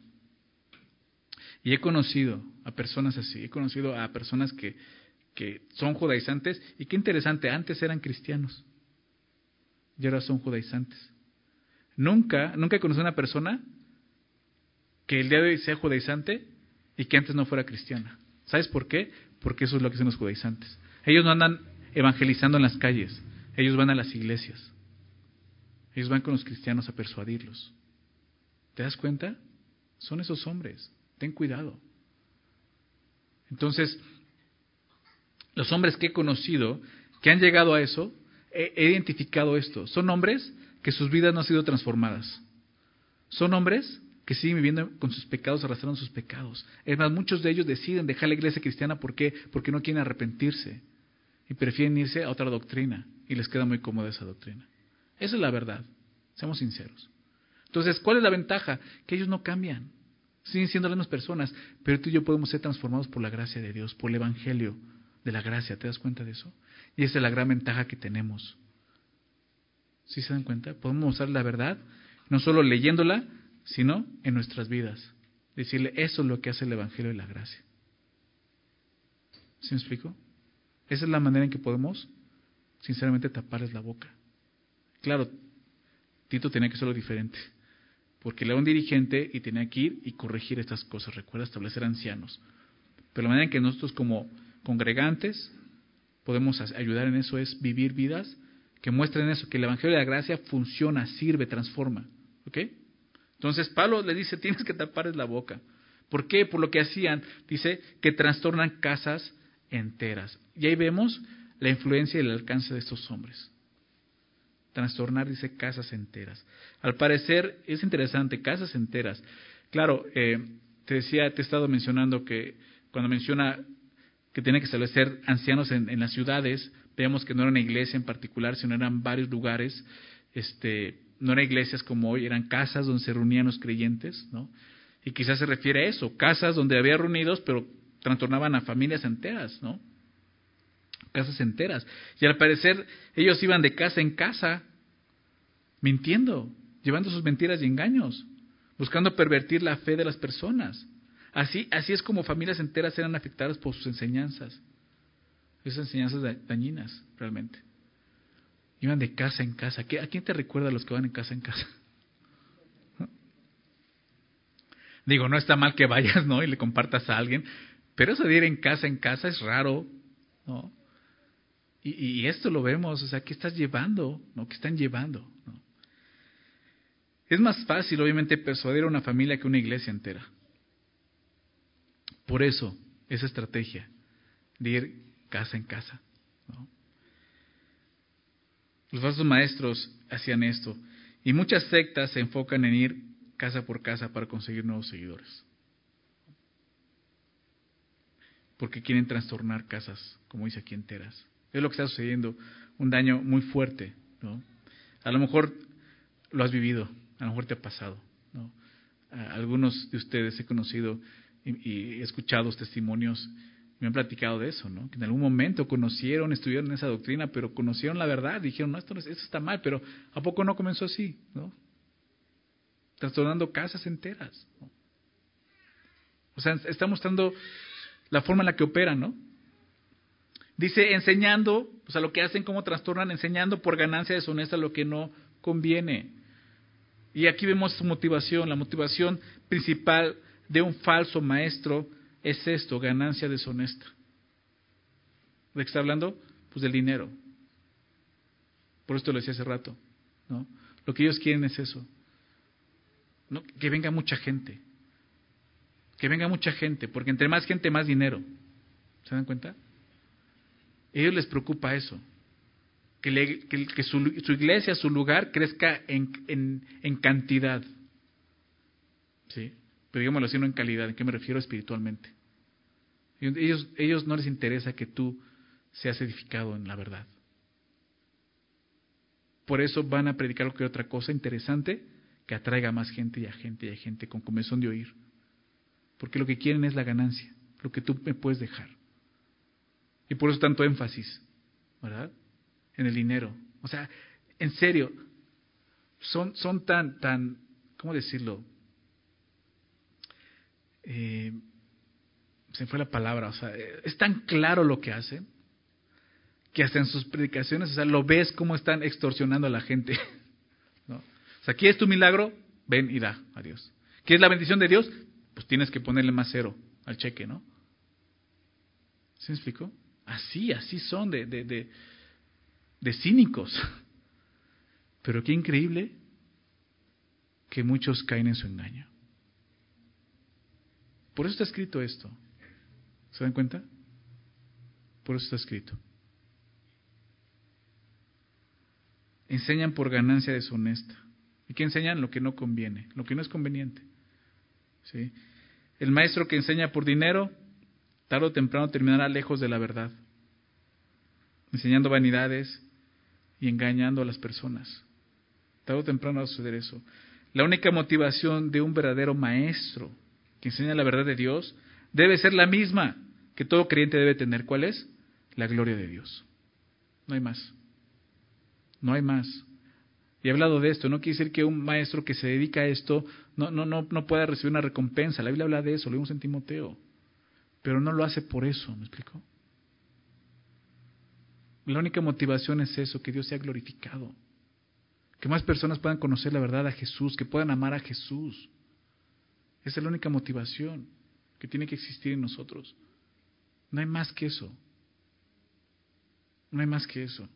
Y he conocido a personas así, he conocido a personas que, que son judaizantes y qué interesante, antes eran cristianos y ahora son judaizantes. Nunca, nunca he conocido a una persona que el día de hoy sea judaizante y que antes no fuera cristiana. ¿Sabes por qué? Porque eso es lo que hacen los judaizantes. Ellos no andan evangelizando en las calles, ellos van a las iglesias. Ellos van con los cristianos a persuadirlos. ¿Te das cuenta? Son esos hombres. Ten cuidado. Entonces, los hombres que he conocido, que han llegado a eso, he, identificado esto. Son hombres que sus vidas no han sido transformadas. Son hombres que siguen viviendo con sus pecados, arrastrando sus pecados. Es más, muchos de ellos deciden dejar la iglesia cristiana ¿por qué? porque no quieren arrepentirse y prefieren irse a otra doctrina y les queda muy cómoda esa doctrina. Esa es la verdad, seamos sinceros. Entonces, ¿cuál es la ventaja? Que ellos no cambian, siguen siendo las mismas personas, pero tú y yo podemos ser transformados por la gracia de Dios, por el Evangelio de la gracia, ¿te das cuenta de eso? Y esa es la gran ventaja que tenemos. ¿Sí se dan cuenta? Podemos usar la verdad, no solo leyéndola, sino en nuestras vidas. Decirle, eso es lo que hace el Evangelio de la gracia. ¿Sí me explico? Esa es la manera en que podemos, sinceramente, taparles la boca. Claro, Tito tenía que hacerlo diferente, porque él era un dirigente y tenía que ir y corregir estas cosas, recuerda, establecer ancianos. Pero la manera en que nosotros como congregantes podemos ayudar en eso es vivir vidas que muestren eso, que el Evangelio de la Gracia funciona, sirve, transforma. ¿Ok? Entonces Pablo le dice, tienes que taparles la boca. ¿Por qué? Por lo que hacían, dice, que trastornan casas enteras. Y ahí vemos la influencia y el alcance de estos hombres. Trastornar, dice, casas enteras. Al parecer, es interesante, casas enteras. Claro, eh, te decía, te he estado mencionando que cuando menciona que tiene que establecer ancianos en, las ciudades. Vemos que no era una iglesia en particular, sino eran varios lugares. Este, no eran iglesias como hoy, eran casas donde se reunían los creyentes, ¿no? Y quizás se refiere a eso, casas donde había reunidos, pero trastornaban a familias enteras, ¿no? Casas enteras. Y al parecer ellos iban de casa en casa, mintiendo, llevando sus mentiras y engaños, buscando pervertir la fe de las personas. Así, así es como familias enteras eran afectadas por sus enseñanzas. Esas enseñanzas dañinas, realmente. Iban de casa en casa. ¿A quién te recuerda los que van en casa en casa? Digo, no está mal que vayas, ¿no? Y le compartas a alguien, pero eso de ir en casa en casa es raro, ¿no? Y, esto lo vemos, o sea, ¿qué estás llevando? ¿No? ¿Qué están llevando? Es más fácil, obviamente, persuadir a una familia que una iglesia entera. Por eso, esa estrategia de ir casa en casa. Los falsos maestros hacían esto. Y muchas sectas se enfocan en ir casa por casa para conseguir nuevos seguidores. porque quieren trastornar casas, como dice aquí enteras. Es lo que está sucediendo, un daño muy fuerte. A lo mejor lo has vivido, a lo mejor te ha pasado, ¿no? algunos de ustedes he conocido y, he escuchado testimonios, me han platicado de eso, ¿no? Que en algún momento conocieron, estuvieron en esa doctrina, pero conocieron la verdad, dijeron, no, esto, esto está mal, pero ¿a poco no comenzó así, no? Trastornando casas enteras, O sea, está mostrando la forma en la que operan, ¿no? Dice, enseñando, o sea, lo que hacen, cómo trastornan, enseñando por ganancia deshonesta lo que no conviene. Y aquí vemos su motivación. La motivación principal de un falso maestro es esto, ganancia deshonesta. ¿De qué está hablando? Pues del dinero. Por esto lo decía hace rato. ¿no? Lo que ellos quieren es eso. ¿no? Que venga mucha gente. Que venga mucha gente, porque entre más gente, más dinero. ¿Se dan cuenta? A ellos les preocupa eso. Que, su, iglesia, su lugar, crezca en, en, cantidad. ¿Sí? Pero digámoslo así, no en calidad. ¿En qué me refiero espiritualmente? Ellos, ellos no les interesa que tú seas edificado en la verdad. Por eso van a predicar que otra cosa interesante que atraiga más gente y a gente y a gente con comezón de oír. Porque lo que quieren es la ganancia, lo que tú me puedes dejar. Y por eso tanto énfasis, ¿verdad? En el dinero. O sea, en serio, son, son tan, tan, ¿cómo decirlo? Eh, se fue la palabra, o sea, es tan claro lo que hacen que hasta en sus predicaciones, o sea, lo ves cómo están extorsionando a la gente. ¿no? O sea, ¿quieres tu milagro? Ven y da a Dios. ¿Quieres la bendición de Dios? Pues tienes que ponerle más cero al cheque, ¿no? ¿Se me explicó? Así, así son de, de, de, cínicos. Pero qué increíble que muchos caen en su engaño. Por eso está escrito esto. ¿Se dan cuenta? Por eso está escrito. Enseñan por ganancia deshonesta. ¿Y qué enseñan? Lo que no conviene, lo que no es conveniente. ¿Sí? El maestro que enseña por dinero tarde o temprano terminará lejos de la verdad, enseñando vanidades y engañando a las personas. Tarde o temprano va a suceder eso. La única motivación de un verdadero maestro que enseña la verdad de Dios debe ser la misma que todo creyente debe tener. ¿Cuál es? La gloria de Dios. No hay más. No hay más. Y he hablado de esto, no quiere decir que un maestro que se dedica a esto no, no, no, no pueda recibir una recompensa. La Biblia habla de eso, lo vimos en Timoteo pero no lo hace por eso, ¿me explico? La única motivación es eso, que Dios sea glorificado, que más personas puedan conocer la verdad a Jesús, que puedan amar a Jesús. Esa es la única motivación que tiene que existir en nosotros. No hay más que eso. No hay más que eso.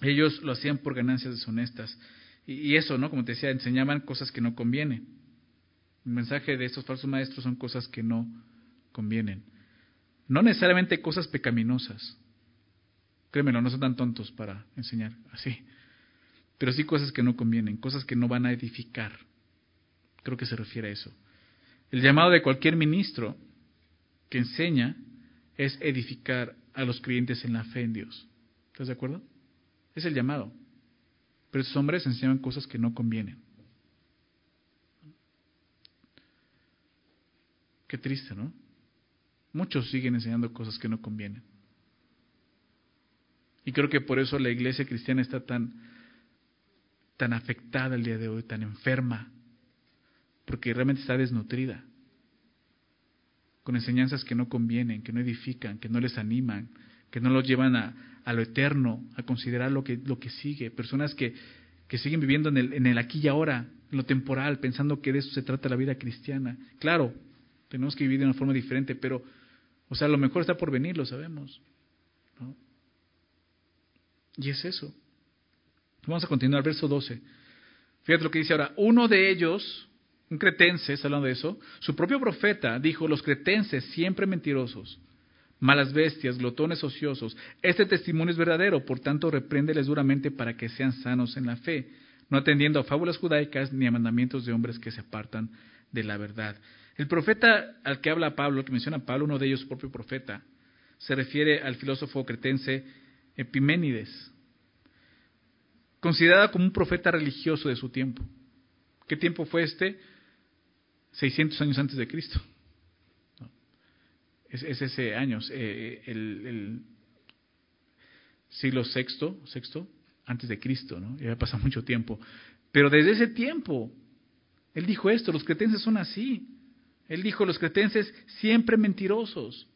Ellos lo hacían por ganancias deshonestas. Y, eso, ¿no? Como te decía, enseñaban cosas que no convienen. El mensaje de estos falsos maestros son cosas que no convienen. No necesariamente cosas pecaminosas. Créemelo, no son tan tontos para enseñar así. Pero sí cosas que no convienen, cosas que no van a edificar. Creo que se refiere a eso. El llamado de cualquier ministro que enseña es edificar a los creyentes en la fe en Dios. ¿Estás de acuerdo? Es el llamado. Pero esos hombres enseñan cosas que no convienen. Qué triste, ¿no? Muchos siguen enseñando cosas que no convienen. Y creo que por eso la iglesia cristiana está tan, tan afectada el día de hoy, tan enferma, porque realmente está desnutrida, con enseñanzas que no convienen, que no edifican, que no les animan, que no los llevan a, a lo eterno, a considerar lo que, lo que sigue. Personas que, que siguen viviendo en el, en el aquí y ahora, en lo temporal, pensando que de eso se trata la vida cristiana. Claro, tenemos que vivir de una forma diferente, pero, o sea, lo mejor está por venir, lo sabemos. ¿no? Y es eso. Vamos a continuar, verso 12. Fíjate lo que dice ahora. Uno de ellos, un cretense, está hablando de eso, su propio profeta dijo, los cretenses siempre mentirosos, malas bestias, glotones ociosos. Este testimonio es verdadero, por tanto repréndeles duramente para que sean sanos en la fe, no atendiendo a fábulas judaicas ni a mandamientos de hombres que se apartan de la verdad. El profeta al que habla Pablo, que menciona Pablo, uno de ellos, su propio profeta, se refiere al filósofo cretense Epiménides, considerado como un profeta religioso de su tiempo. ¿Qué tiempo fue este? 600 años antes de Cristo. Es, ese año, eh, el, siglo sexto, sexto, antes de Cristo, ¿no? Ya pasado mucho tiempo. Pero desde ese tiempo, él dijo esto, los cretenses son así. Él dijo, los cretenses siempre mentirosos.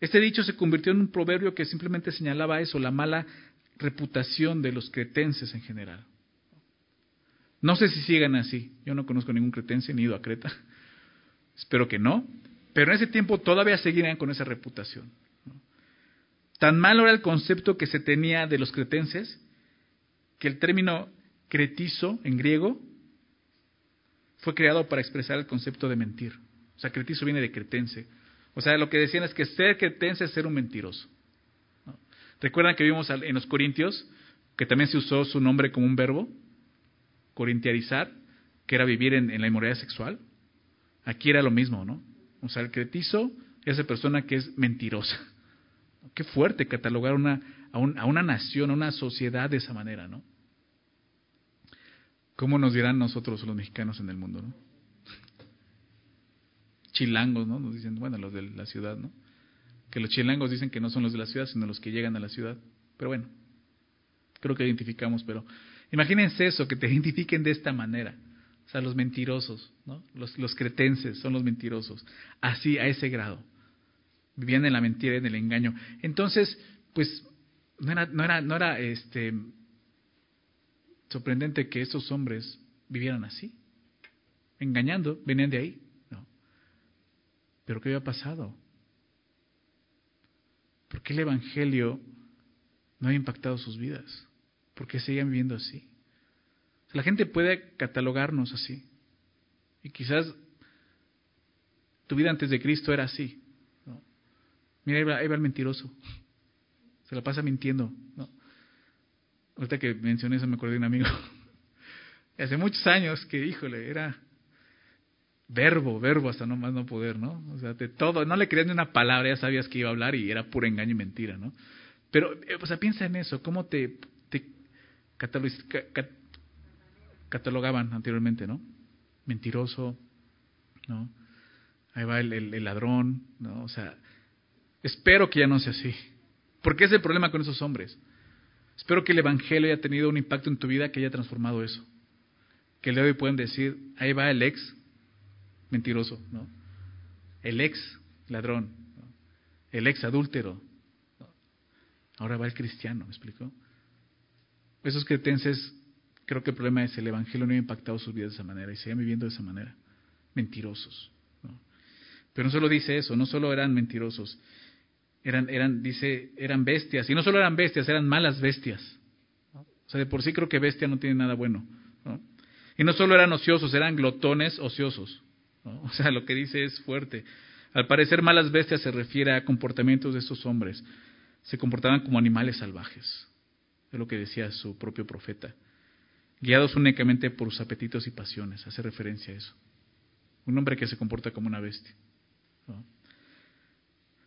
Este dicho se convirtió en un proverbio que simplemente señalaba eso, la mala reputación de los cretenses en general. No sé si sigan así. Yo no conozco ningún cretense ni ido a Creta. Espero que no. Pero en ese tiempo todavía seguirían con esa reputación. Tan malo era el concepto que se tenía de los cretenses que el término cretizo en griego fue creado para expresar el concepto de mentir. O sea, cretizo viene de cretense. O sea, lo que decían es que ser cretense es ser un mentiroso. ¿Recuerdan que vimos en los Corintios que también se usó su nombre como un verbo? Corintiarizar, que era vivir en, la inmoralidad sexual. Aquí era lo mismo, ¿no? O sea, el cretizo es esa persona que es mentirosa. Qué fuerte catalogar una, a, a, una nación, a una sociedad de esa manera, ¿no? ¿Cómo nos dirán nosotros los mexicanos en el mundo, no? Chilangos, ¿no? Nos dicen, bueno, los de la ciudad, ¿no? Que los chilangos dicen que no son los de la ciudad, sino los que llegan a la ciudad. Pero bueno, creo que identificamos, pero imagínense eso, que te identifiquen de esta manera. O sea, los mentirosos, ¿no? Los, los cretenses son los mentirosos. Así, a ese grado. Vivían en la mentira, en el engaño. Entonces, pues, no era, no era, no era este, sorprendente que esos hombres vivieran así, engañando, venían de ahí. No. Pero ¿qué había pasado? ¿Por qué el Evangelio no había impactado sus vidas? ¿Por qué seguían viviendo así? La gente puede catalogarnos así. Y quizás tu vida antes de Cristo era así. Mira, ahí va, el mentiroso. Se la pasa mintiendo. ¿no? Ahorita que mencioné eso me acordé de un amigo. Hace muchos años que, híjole, era verbo, verbo hasta no más no poder, ¿no? O sea, de todo, no le creías ni una palabra, ya sabías que iba a hablar y era puro engaño y mentira, ¿no? Pero, eh, o sea, piensa en eso, cómo te, te catalogaban anteriormente, ¿no? Mentiroso, ¿no? Ahí va el, ladrón, ¿no? O sea, espero que ya no sea así. Porque es el problema con esos hombres. Espero que el Evangelio haya tenido un impacto en tu vida que haya transformado eso. Que el de hoy pueden decir, ahí va el ex mentiroso, ¿no? El ex ladrón, el ex adúltero. Ahora va el cristiano, ¿me explicó? Esos cretenses, creo que el problema es el Evangelio no ha impactado sus vidas de esa manera y siguen viviendo de esa manera. Mentirosos. Pero no solo dice eso, no solo eran mentirosos, eran, eran, dice, eran bestias. Y no solo eran bestias, eran malas bestias. O sea, de por sí creo que bestia no tiene nada bueno. Y no solo eran ociosos, eran glotones ociosos. O sea, lo que dice es fuerte. Al parecer, malas bestias se refiere a comportamientos de estos hombres. Se comportaban como animales salvajes. Es lo que decía su propio profeta. Guiados únicamente por sus apetitos y pasiones. Hace referencia a eso. Un hombre que se comporta como una bestia.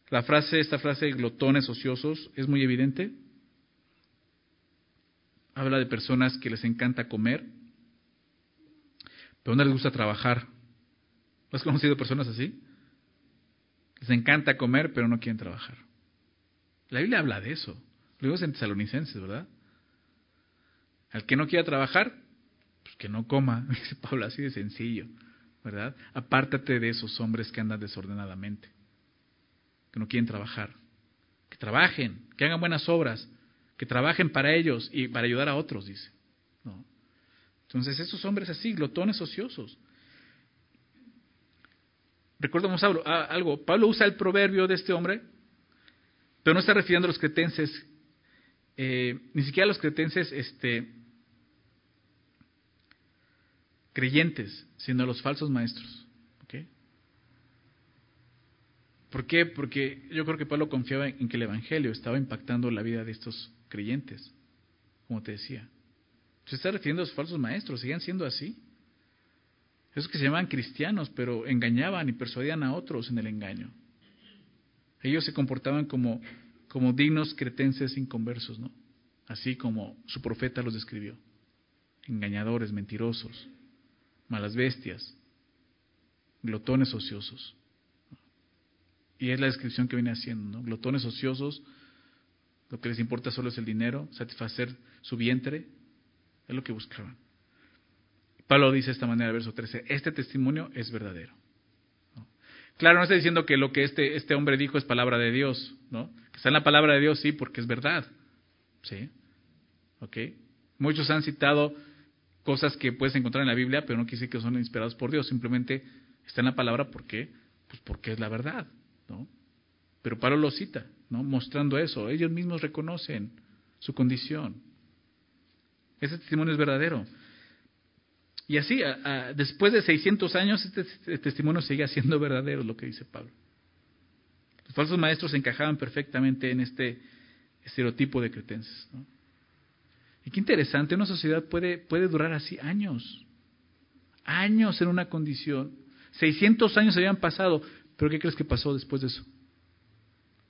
La frase, esta frase de glotones ociosos es muy evidente. Habla de personas que les encanta comer, pero no les gusta trabajar. ¿Has conocido personas así? Les encanta comer, pero no quieren trabajar. La Biblia habla de eso. Lo vimos en Tesalonicenses, ¿verdad? Al que no quiera trabajar, pues que no coma, dice Pablo, así de sencillo, ¿verdad? Apártate de esos hombres que andan desordenadamente que no quieren trabajar. Que trabajen, que hagan buenas obras, que trabajen para ellos y para ayudar a otros, dice. Entonces, esos hombres así, glotones ociosos. Recordamos algo, Pablo usa el proverbio de este hombre, pero no está refiriendo a los cretenses, eh, ni siquiera a los cretenses este, creyentes, sino a los falsos maestros. ¿Por qué? Porque yo creo que Pablo confiaba en que el Evangelio estaba impactando la vida de estos creyentes, como te decía. Se está refiriendo a los falsos maestros, siguen siendo así. Esos que se llamaban cristianos, pero engañaban y persuadían a otros en el engaño. Ellos se comportaban como, como dignos cretenses inconversos, ¿no? Así como su profeta los describió. Engañadores, mentirosos, malas bestias, glotones ociosos. Y es la descripción que viene haciendo, ¿no? Glotones ociosos, lo que les importa solo es el dinero, satisfacer su vientre, es lo que buscaban. Pablo dice de esta manera, verso 13, este testimonio es verdadero. Claro, no está diciendo que lo que este, este hombre dijo es palabra de Dios, ¿no? Está en la palabra de Dios, sí, porque es verdad. ¿Sí? ¿Ok? Muchos han citado cosas que puedes encontrar en la Biblia, pero no decir que son inspirados por Dios, simplemente está en la palabra porque, pues porque es la verdad, ¿no? Pero Pablo lo cita, ¿no? Mostrando eso. Ellos mismos reconocen su condición. Ese testimonio es verdadero. Y así, después de 600 años, este, este, testimonio sigue siendo verdadero, lo que dice Pablo. Los falsos maestros encajaban perfectamente en este estereotipo de cretenses. Y qué interesante, una sociedad puede, puede durar así años. Años en una condición. 600 años habían pasado, pero ¿qué crees que pasó después de eso?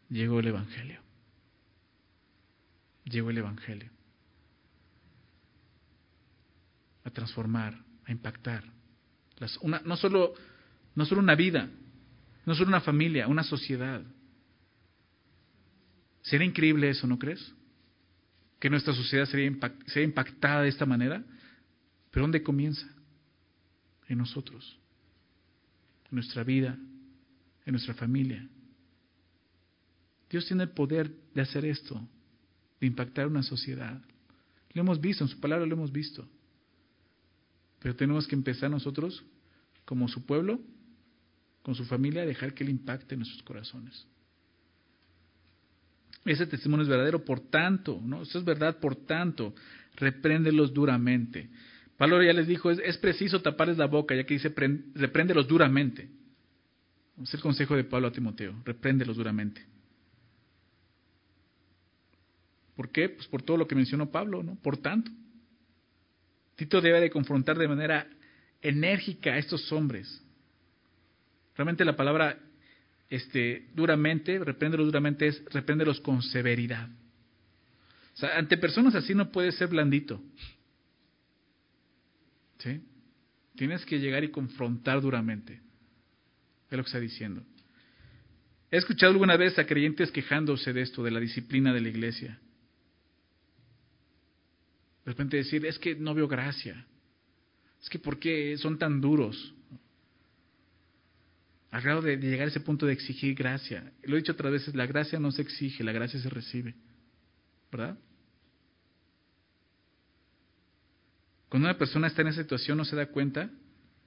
Llegó el Evangelio. Llegó el Evangelio. A transformar, a impactar. Las, una, no, solo, no solo una vida, no solo una familia, una sociedad. Sería increíble eso, ¿no crees? Que nuestra sociedad sería, sería impactada de esta manera. Pero ¿dónde comienza? En nosotros, en nuestra vida, en nuestra familia. Dios tiene el poder de hacer esto, de impactar una sociedad. Lo hemos visto, en su palabra lo hemos visto. Pero tenemos que empezar nosotros, como su pueblo, con su familia, a dejar que Él impacte en nuestros corazones. Ese testimonio es verdadero, por tanto, ¿no? Eso es verdad, por tanto, repréndelos duramente. Pablo ya les dijo, es, preciso taparles la boca, ya que dice, repréndelos duramente. Es el consejo de Pablo a Timoteo, repréndelos duramente. ¿Por qué? Pues por todo lo que mencionó Pablo, ¿no? Por tanto. Tito debe de confrontar de manera enérgica a estos hombres. Realmente la palabra este, duramente, repréndelos duramente, es repréndelos con severidad. O sea, ante personas así no puedes ser blandito. ¿Sí? Tienes que llegar y confrontar duramente. Es lo que está diciendo. He escuchado alguna vez a creyentes quejándose de esto, de la disciplina de la iglesia. De repente decir, es que no veo gracia. Es que ¿por qué son tan duros? Al grado de, llegar a ese punto de exigir gracia. Lo he dicho otras veces, la gracia no se exige, la gracia se recibe. ¿Verdad? Cuando una persona está en esa situación no se da cuenta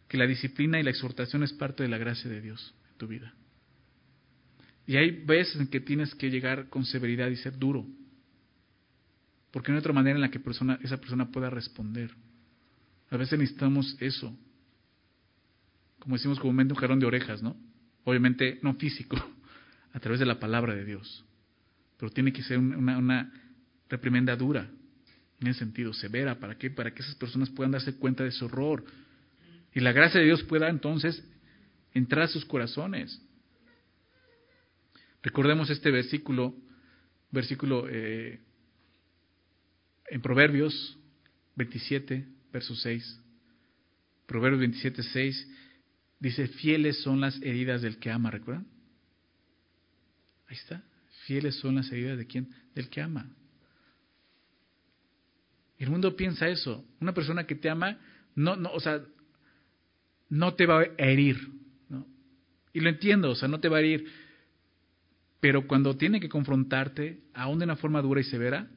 que la disciplina y la exhortación es parte de la gracia de Dios en tu vida. Y hay veces en que tienes que llegar con severidad y ser duro. Porque no hay otra manera en la que persona, esa persona pueda responder. A veces necesitamos eso. Como decimos comúnmente, un jarrón de orejas, ¿no? Obviamente no físico, a través de la palabra de Dios. Pero tiene que ser una, reprimenda dura, en ese sentido, severa. ¿Para qué? Para que esas personas puedan darse cuenta de su horror. Y la gracia de Dios pueda entonces entrar a sus corazones. Recordemos este versículo, versículo eh, en Proverbios 27, verso 6. Proverbios 27, 6 dice, fieles son las heridas del que ama, ¿recuerdan? Ahí está. Fieles son las heridas de quién? Del que ama. El mundo piensa eso. Una persona que te ama, no, no, o sea, no te va a herir. Y lo entiendo, o sea, no te va a herir. Pero cuando tiene que confrontarte, aún de una forma dura y severa,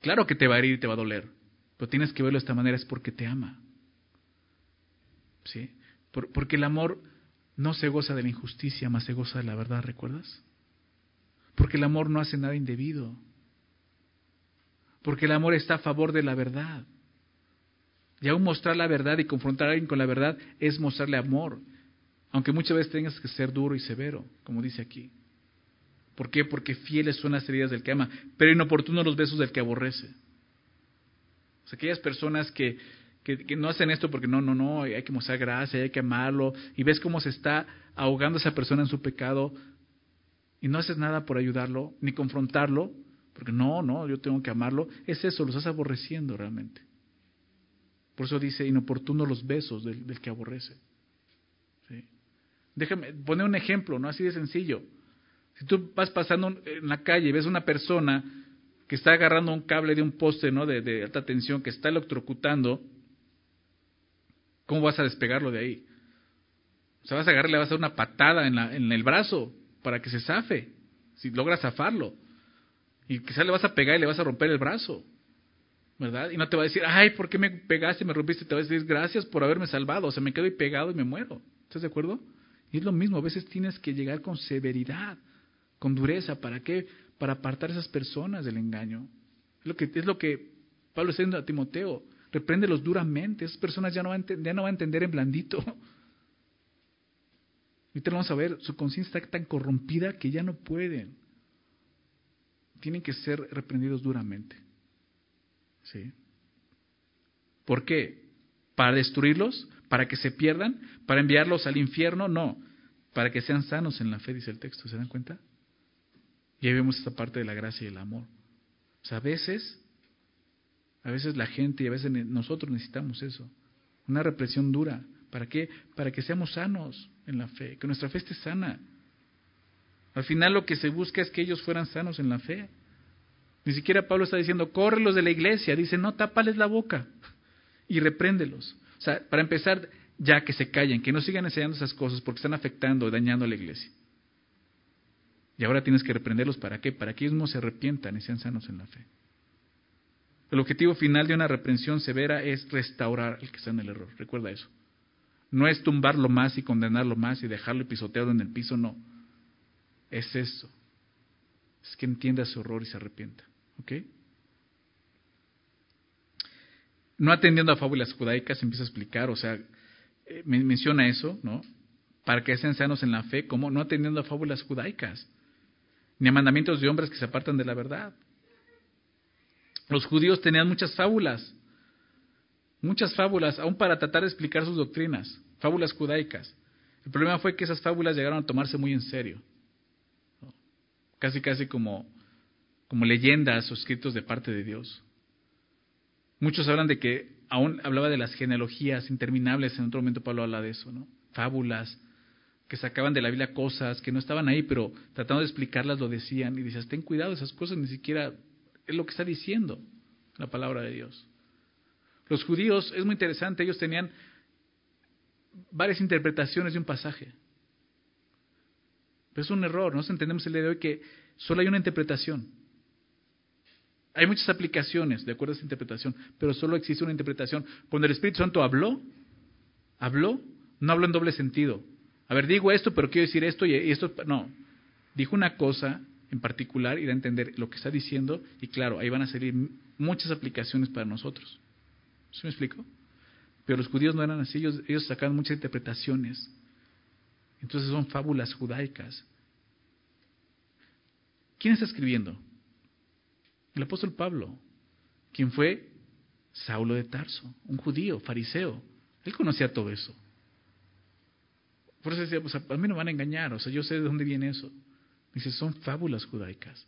Claro que te va a herir y te va a doler, pero tienes que verlo de esta manera, es porque te ama. ¿Sí? porque el amor no se goza de la injusticia, más se goza de la verdad, ¿recuerdas? Porque el amor no hace nada indebido. Porque el amor está a favor de la verdad. Y aún mostrar la verdad y confrontar a alguien con la verdad es mostrarle amor. Aunque muchas veces tengas que ser duro y severo, como dice aquí. ¿Por qué? Porque fieles son las heridas del que ama, pero inoportunos los besos del que aborrece. O sea, aquellas personas que, que, no hacen esto porque no, no, no, hay que mostrar gracia, hay que amarlo, y ves cómo se está ahogando esa persona en su pecado, y no haces nada por ayudarlo, ni confrontarlo, porque no, no, yo tengo que amarlo, es eso, lo estás aborreciendo realmente. Por eso dice, inoportuno los besos del, que aborrece. Déjame poner un ejemplo, ¿no? Así de sencillo. Si tú vas pasando en la calle y ves una persona que está agarrando un cable de un poste, ¿no? De, alta tensión, que está electrocutando, ¿cómo vas a despegarlo de ahí? O sea, vas a agarrarle, le vas a dar una patada en, la, en el brazo para que se zafe, si logras zafarlo. Y quizás le vas a pegar y le vas a romper el brazo, ¿verdad? Y no te va a decir, ay, ¿por qué me pegaste y me rompiste? Te va a decir, gracias por haberme salvado. O sea, me quedo ahí pegado y me muero. ¿Estás de acuerdo? Y es lo mismo, a veces tienes que llegar con severidad, con dureza. ¿Para qué? Para apartar a esas personas del engaño. Es lo que, es lo que Pablo está diciendo a Timoteo. Repréndelos duramente. Esas personas ya no van a, ya no van a entender en blandito. Ahorita vamos a ver, su conciencia está tan corrompida que ya no pueden. Tienen que ser reprendidos duramente. ¿Sí? ¿Por qué? ¿Para destruirlos? ¿Para que se pierdan? ¿Para enviarlos al infierno? No. Para que sean sanos en la fe, dice el texto. ¿Se dan cuenta? Y ahí vemos esta parte de la gracia y el amor. O sea, a veces, a veces la gente y a veces nosotros necesitamos eso. Una represión dura. ¿Para qué? Para que seamos sanos en la fe, que nuestra fe esté sana. Al final lo que se busca es que ellos fueran sanos en la fe. Ni siquiera Pablo está diciendo, córrelos de la iglesia. Dice, no, tápales la boca y repréndelos. O sea, para empezar, ya que se callen, que no sigan enseñando esas cosas porque están afectando dañando a la iglesia. Y ahora tienes que reprenderlos para qué? Para que ellos no se arrepientan y sean sanos en la fe. El objetivo final de una reprensión severa es restaurar al que está en el error. Recuerda eso. No es tumbarlo más y condenarlo más y dejarlo pisoteado en el piso, no. Es eso. Es que entienda su error y se arrepienta. ¿Ok? No atendiendo a fábulas judaicas, empieza a explicar, o sea, eh, menciona eso, ¿no? Para que sean sanos en la fe, como no atendiendo a fábulas judaicas, ni a mandamientos de hombres que se apartan de la verdad. Los judíos tenían muchas fábulas, muchas fábulas, aún para tratar de explicar sus doctrinas, fábulas judaicas. El problema fue que esas fábulas llegaron a tomarse muy en serio, casi casi como, como leyendas o escritos de parte de Dios. Muchos hablan de que aún hablaba de las genealogías interminables, en otro momento Pablo habla de eso, ¿no? Fábulas, que sacaban de la Biblia cosas que no estaban ahí, pero tratando de explicarlas lo decían. Y dices, ten cuidado, esas cosas ni siquiera es lo que está diciendo la palabra de Dios. Los judíos, es muy interesante, ellos tenían varias interpretaciones de un pasaje. Pero es un error, nos entendemos el día de hoy que solo hay una interpretación. Hay muchas aplicaciones de acuerdo a esa interpretación, pero solo existe una interpretación. Cuando el Espíritu Santo habló, habló, no habló en doble sentido. A ver, digo esto, pero quiero decir esto y esto. No, dijo una cosa en particular y da a entender lo que está diciendo y claro, ahí van a salir muchas aplicaciones para nosotros. ¿Sí me explico? Pero los judíos no eran así, ellos, sacaban muchas interpretaciones. Entonces son fábulas judaicas. ¿Quién está escribiendo? El apóstol Pablo, quien fue Saulo de Tarso, un judío, fariseo. Él conocía todo eso. Por eso decía, pues a mí no van a engañar, o sea, yo sé de dónde viene eso. Dice, son fábulas judaicas.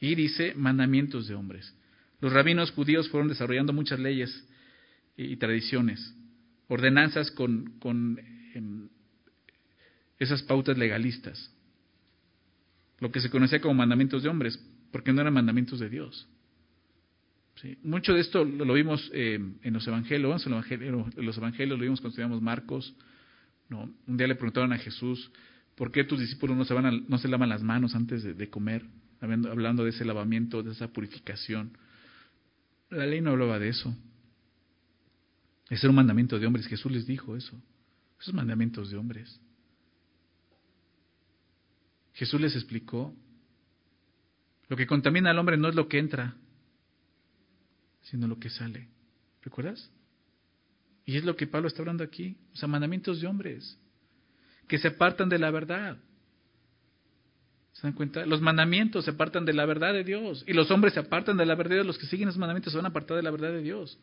Y dice, mandamientos de hombres. Los rabinos judíos fueron desarrollando muchas leyes y, tradiciones, ordenanzas con, con em, esas pautas legalistas, lo que se conocía como mandamientos de hombres porque no eran mandamientos de Dios. Mucho de esto lo, vimos eh, en los evangelios, en los evangelios lo vimos cuando estudiamos Marcos. ¿No? Un día le preguntaron a Jesús, ¿por qué tus discípulos no se, van no se lavan las manos antes de, comer? Hablando de ese lavamiento, de esa purificación. La ley no hablaba de eso. Ese era un mandamiento de hombres. Jesús les dijo eso. Esos mandamientos de hombres. Jesús les explicó lo que contamina al hombre no es lo que entra, sino lo que sale. ¿Recuerdas? Y es lo que Pablo está hablando aquí. O sea, mandamientos de hombres que se apartan de la verdad. ¿Se dan cuenta? Los mandamientos se apartan de la verdad de Dios. Y los hombres se apartan de la verdad de Dios. Los que siguen esos mandamientos se van a apartar de la verdad de Dios.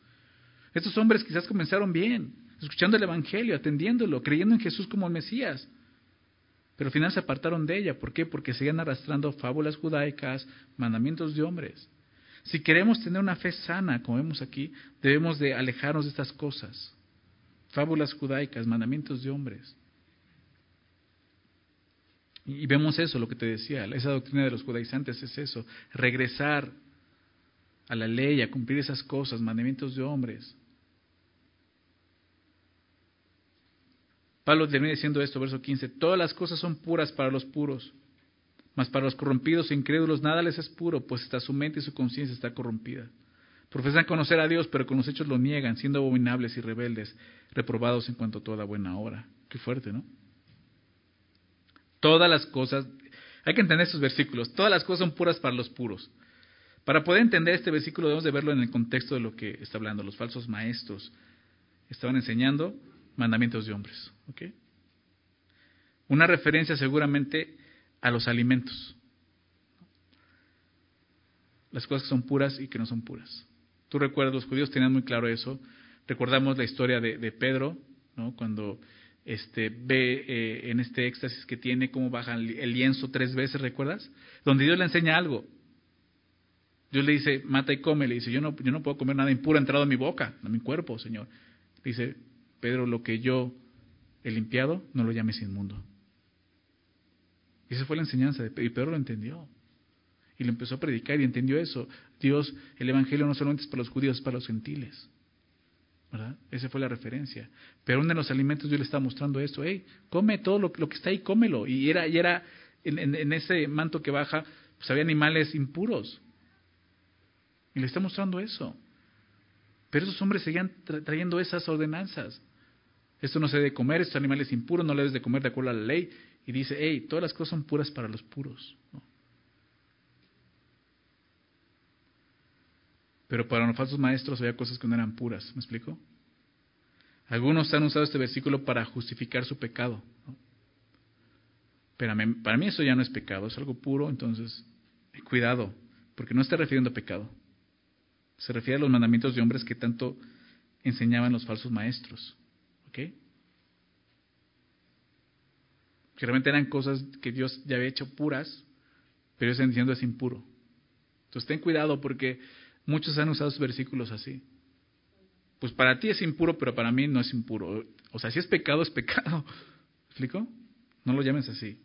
Estos hombres quizás comenzaron bien, escuchando el Evangelio, atendiéndolo, creyendo en Jesús como el Mesías. Pero al final se apartaron de ella. ¿Por qué? Porque seguían arrastrando fábulas judaicas, mandamientos de hombres. Si queremos tener una fe sana, como vemos aquí, debemos de alejarnos de estas cosas. Fábulas judaicas, mandamientos de hombres. Y vemos eso, lo que te decía, esa doctrina de los judaizantes es eso, regresar a la ley, a cumplir esas cosas, mandamientos de hombres. Pablo termina diciendo esto, verso 15, todas las cosas son puras para los puros, mas para los corrompidos e incrédulos nada les es puro, pues está su mente y su conciencia está corrompida. Profesan conocer a Dios, pero con los hechos lo niegan, siendo abominables y rebeldes, reprobados en cuanto a toda buena obra. Qué fuerte, ¿no? Todas las cosas, hay que entender estos versículos, todas las cosas son puras para los puros. Para poder entender este versículo debemos de verlo en el contexto de lo que está hablando. Los falsos maestros estaban enseñando mandamientos de hombres. Una referencia seguramente a los alimentos. Las cosas que son puras y que no son puras. Tú recuerdas, los judíos tenían muy claro eso. Recordamos la historia de, Pedro, cuando este, ve eh, en este éxtasis que tiene cómo baja el lienzo tres veces, ¿recuerdas? Donde Dios le enseña algo. Dios le dice, mata y come. Le dice, yo no, yo no puedo comer nada impuro entrado en mi boca, en mi cuerpo, Señor. Dice, Pedro, lo que yo he limpiado, no lo llames inmundo. Esa fue la enseñanza de. Y Pedro lo entendió. Y lo empezó a predicar y entendió eso. Dios, el Evangelio no solamente es para los judíos, es para los gentiles. ¿verdad? Esa fue la referencia. Pero uno de los alimentos Dios le está mostrando esto, hey, come todo lo, que está ahí, cómelo. Y era, y era en, ese manto que baja, pues había animales impuros. Y le está mostrando eso. Pero esos hombres seguían trayendo esas ordenanzas. Esto no se debe comer, estos animales impuros no le debes de comer de acuerdo a la ley. Y dice, hey, todas las cosas son puras para los puros. Pero para los falsos maestros había cosas que no eran puras, ¿me explico? Algunos han usado este versículo para justificar su pecado. Pero para mí eso ya no es pecado, es algo puro, entonces cuidado, porque no está refiriendo a pecado. Se refiere a los mandamientos de hombres que tanto enseñaban los falsos maestros. ¿Ok? Realmente eran cosas que Dios ya había hecho puras, pero ellos están diciendo es impuro. Entonces ten cuidado porque Muchos han usado versículos así. Pues para ti es impuro, pero para mí no es impuro. O sea, si es pecado, es pecado. ¿Me explico? No lo llames así.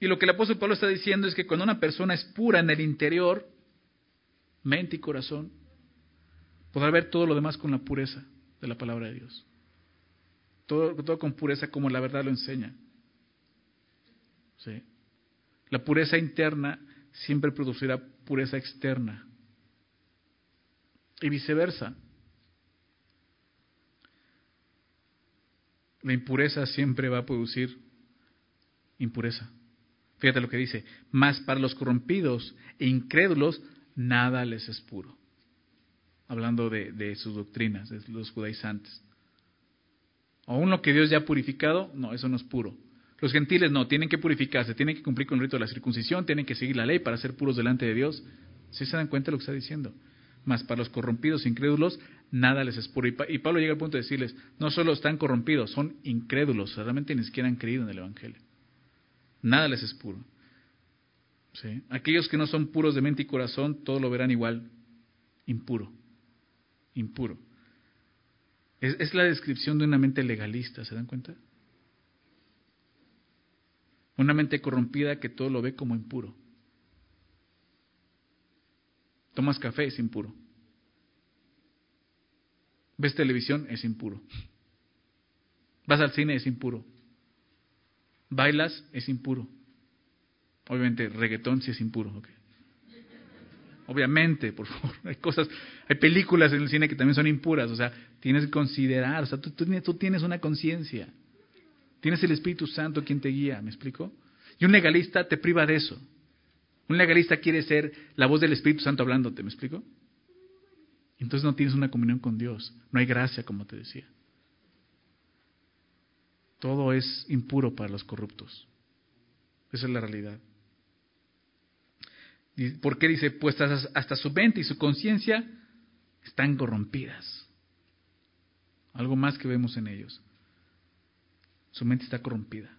Y lo que el apóstol Pablo está diciendo es que cuando una persona es pura en el interior, mente y corazón, podrá ver todo lo demás con la pureza de la palabra de Dios. Todo, con pureza como la verdad lo enseña. ¿Sí? La pureza interna siempre producirá pureza externa y viceversa. La impureza siempre va a producir impureza. Fíjate lo que dice, más para los corrompidos e incrédulos nada les es puro. Hablando de, sus doctrinas, de los judaizantes. Aún lo que Dios ya ha purificado, no, eso no es puro. Los gentiles no, tienen que purificarse, tienen que cumplir con el rito de la circuncisión, tienen que seguir la ley para ser puros delante de Dios. ¿Sí se dan cuenta de lo que está diciendo? Mas para los corrompidos, incrédulos, nada les es puro. Y, Pablo llega al punto de decirles, no solo están corrompidos, son incrédulos, realmente ni siquiera han creído en el Evangelio. Nada les es puro. ¿Sí? Aquellos que no son puros de mente y corazón, todo lo verán igual, impuro, impuro. Es, la descripción de una mente legalista, ¿se dan cuenta? Una mente corrompida que todo lo ve como impuro. Tomas café, es impuro. Ves televisión, es impuro. Vas al cine, es impuro. Bailas, es impuro. Obviamente, reggaetón sí es impuro. Obviamente, por favor. Hay cosas, hay películas en el cine que también son impuras. O sea, tienes que considerar. O sea, tú, tú tienes una conciencia. Tienes el Espíritu Santo quien te guía. ¿Me explico? Y un legalista te priva de eso. Un legalista quiere ser la voz del Espíritu Santo hablándote, ¿me explico? Entonces no tienes una comunión con Dios, no hay gracia, como te decía. Todo es impuro para los corruptos. Esa es la realidad. ¿Por qué dice? Pues hasta su mente y su conciencia están corrompidas. Algo más que vemos en ellos. Su mente está corrompida.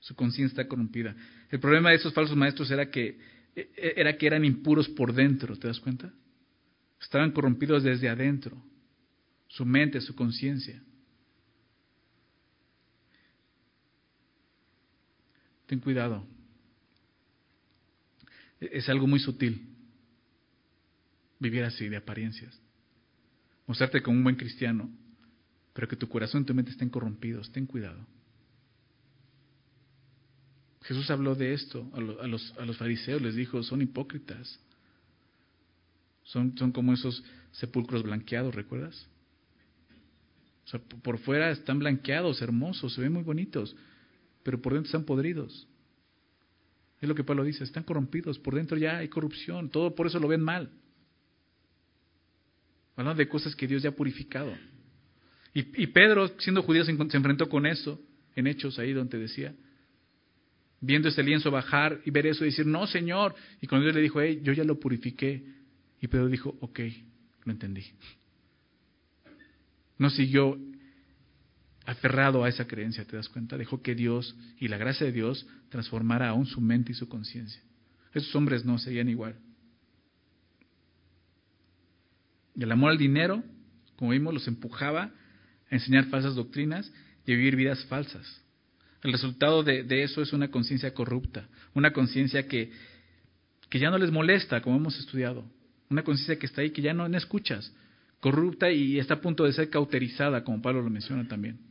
Su conciencia está corrompida. El problema de esos falsos maestros era que, e, e, era que eran impuros por dentro, ¿te das cuenta? Estaban corrompidos desde adentro. Su mente, su conciencia. Ten cuidado. Es algo muy sutil vivir así, de apariencias. Mostrarte como un buen cristiano, pero que tu corazón y tu mente estén corrompidos. Ten cuidado. Jesús habló de esto a los, a los, fariseos, les dijo, son hipócritas. Son, son como esos sepulcros blanqueados, ¿recuerdas? O sea, por fuera están blanqueados, hermosos, se ven muy bonitos, pero por dentro están podridos. Es lo que Pablo dice, están corrompidos, por dentro ya hay corrupción, todo por eso lo ven mal. Hablando de cosas que Dios ya ha purificado. Y, Pedro, siendo judío, se, enfrentó con eso, en Hechos, ahí donde decía, viendo ese lienzo bajar y ver eso y decir, no, Señor. Y cuando Dios le dijo, hey, yo ya lo purifiqué. Y Pedro dijo, ok, lo entendí. No siguió aferrado a esa creencia, ¿te das cuenta? Dejó que Dios y la gracia de Dios transformara aún su mente y su conciencia. Esos hombres no seguían igual. Y el amor al dinero, como vimos, los empujaba a enseñar falsas doctrinas y a vivir vidas falsas. El resultado de, eso es una conciencia corrupta, una conciencia que, que ya no les molesta, como hemos estudiado, una conciencia que está ahí, que ya no, no escuchas, corrupta y está a punto de ser cauterizada, como Pablo lo menciona también.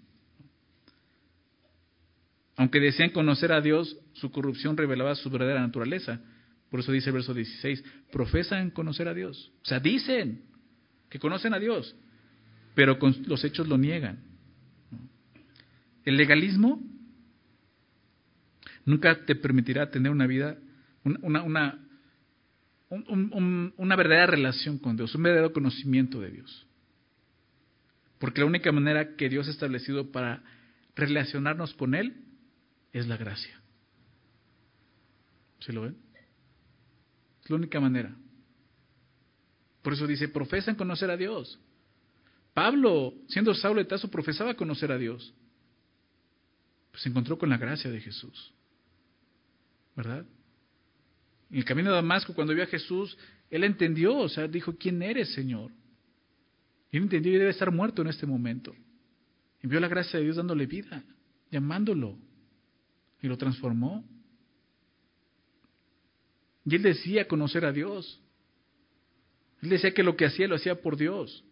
Aunque decían conocer a Dios, su corrupción revelaba su verdadera naturaleza. Por eso dice el verso 16, profesan conocer a Dios. O sea, dicen que conocen a Dios, pero con los hechos lo niegan. El legalismo nunca te permitirá tener una vida, una, una, una verdadera relación con Dios, un verdadero conocimiento de Dios. Porque la única manera que Dios ha establecido para relacionarnos con Él es la gracia. ¿Se lo ven? Es la única manera. Por eso dice, profesan conocer a Dios. Pablo, siendo Saulo de profesaba conocer a Dios. Pues se encontró con la gracia de Jesús. ¿Verdad? En el camino de Damasco, cuando vio a Jesús, él entendió, o sea, dijo, ¿quién eres, Señor? Y él entendió que debe estar muerto en este momento. Y vio la gracia de Dios dándole vida, llamándolo y lo transformó. Y él decía conocer a Dios. Él decía que lo que hacía lo hacía por Dios.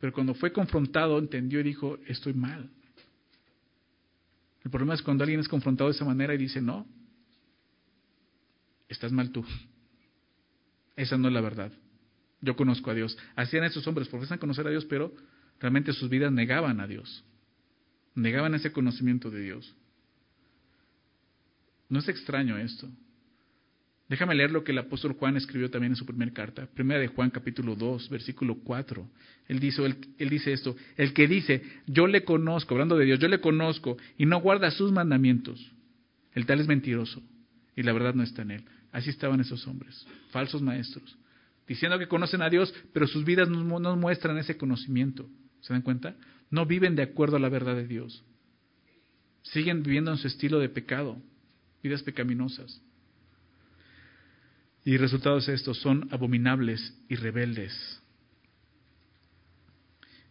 Pero cuando fue confrontado, entendió y dijo, estoy mal. El problema es cuando alguien es confrontado de esa manera y dice, no, estás mal tú. Esa no es la verdad. Yo conozco a Dios. Hacían esos hombres, profesan conocer a Dios, pero realmente sus vidas negaban a Dios. Negaban ese conocimiento de Dios. No es extraño esto. Déjame leer lo que el apóstol Juan escribió también en su primera carta. Primera de Juan capítulo 2, versículo 4. Él dice, esto, el que dice, yo le conozco, hablando de Dios, yo le conozco y no guarda sus mandamientos, el tal es mentiroso y la verdad no está en él. Así estaban esos hombres, falsos maestros, diciendo que conocen a Dios, pero sus vidas no, no muestran ese conocimiento. ¿Se dan cuenta? No viven de acuerdo a la verdad de Dios. Siguen viviendo en su estilo de pecado, vidas pecaminosas. Y resultados estos son abominables y rebeldes.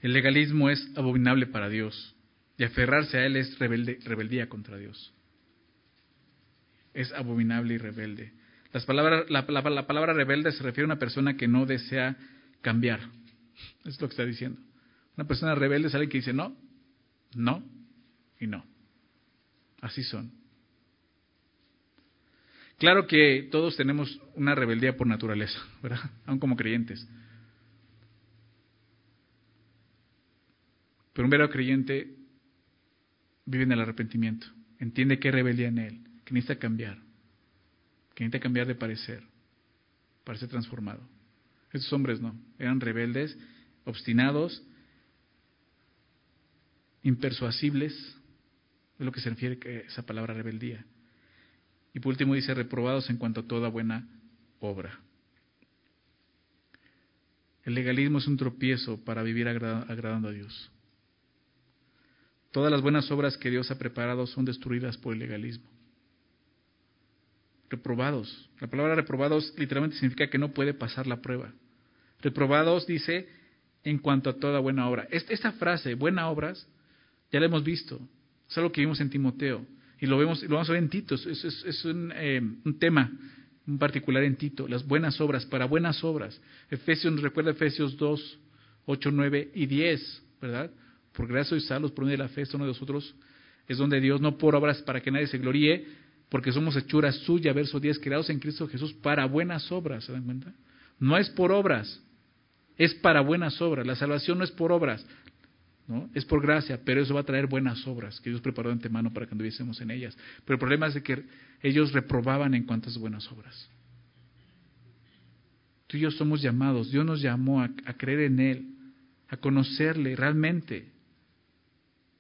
El legalismo es abominable para Dios y aferrarse a Él es rebeldía contra Dios. Es abominable y rebelde. Las palabras, la, la, palabra rebelde se refiere a una persona que no desea cambiar. Es lo que está diciendo. Una persona rebelde es alguien que dice no, no y no. Así son. Claro que todos tenemos una rebeldía por naturaleza, ¿verdad? Aún como creyentes. Pero un verdadero creyente vive en el arrepentimiento, entiende que rebeldía en él, que necesita cambiar, que necesita cambiar de parecer para ser transformado. Estos hombres no, eran rebeldes, obstinados, impersuasibles, es lo que se refiere a esa palabra rebeldía. Y por último dice, reprobados en cuanto a toda buena obra. El legalismo es un tropiezo para vivir agradando a Dios. Todas las buenas obras que Dios ha preparado son destruidas por el legalismo. Reprobados. La palabra reprobados literalmente significa que no puede pasar la prueba. Reprobados dice en cuanto a toda buena obra. Esta frase, buenas obras, ya la hemos visto. Es algo que vimos en Timoteo. Y lo, vemos, lo vamos a ver en Tito. Es, un, eh, un, tema en particular en Tito. Las buenas obras, para buenas obras. Efesios recuerda Efesios 2, 8, 9 y 10, ¿verdad? por gracia sois salvos por medio de la fe, uno de nosotros es donde Dios no por obras para que nadie se gloríe, porque somos hechuras suya, verso 10, creados en Cristo Jesús para buenas obras, ¿se dan cuenta? No es por obras, es para buenas obras. La salvación no es por obras, ¿no? Es por gracia, pero eso va a traer buenas obras que Dios preparó de antemano para que anduviésemos en ellas. Pero el problema es que ellos reprobaban en cuantas buenas obras. Tú y yo somos llamados, Dios nos llamó a creer en Él, a conocerle realmente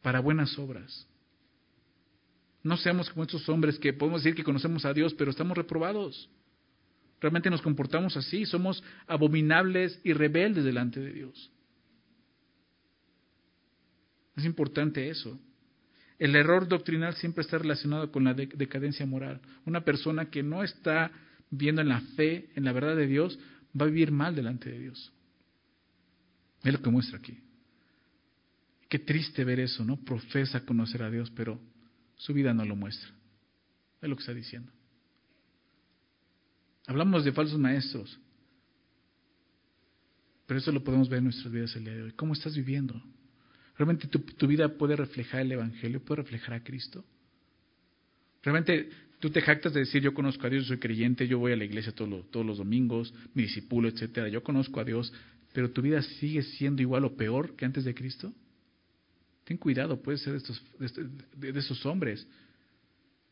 para buenas obras. No seamos como estos hombres que podemos decir que conocemos a Dios, pero estamos reprobados. Realmente nos comportamos así, somos abominables y rebeldes delante de Dios. Es importante eso. El error doctrinal siempre está relacionado con la decadencia moral. Una persona que no está viendo en la fe, en la verdad de Dios, va a vivir mal delante de Dios. Es lo que muestra aquí. Qué triste ver eso, ¿no? Profesa conocer a Dios, pero su vida no lo muestra. Es lo que está diciendo. Hablamos de falsos maestros, pero eso lo podemos ver en nuestras vidas el día de hoy. ¿Cómo estás viviendo? ¿Realmente tu, vida puede reflejar el Evangelio? ¿Puede reflejar a Cristo? ¿Realmente tú te jactas de decir yo conozco a Dios, soy creyente, yo voy a la iglesia todos todos los domingos, mi discípulo, etcétera, yo conozco a Dios, pero tu vida sigue siendo igual o peor que antes de Cristo? Ten cuidado, puede ser de, estos, de, esos hombres.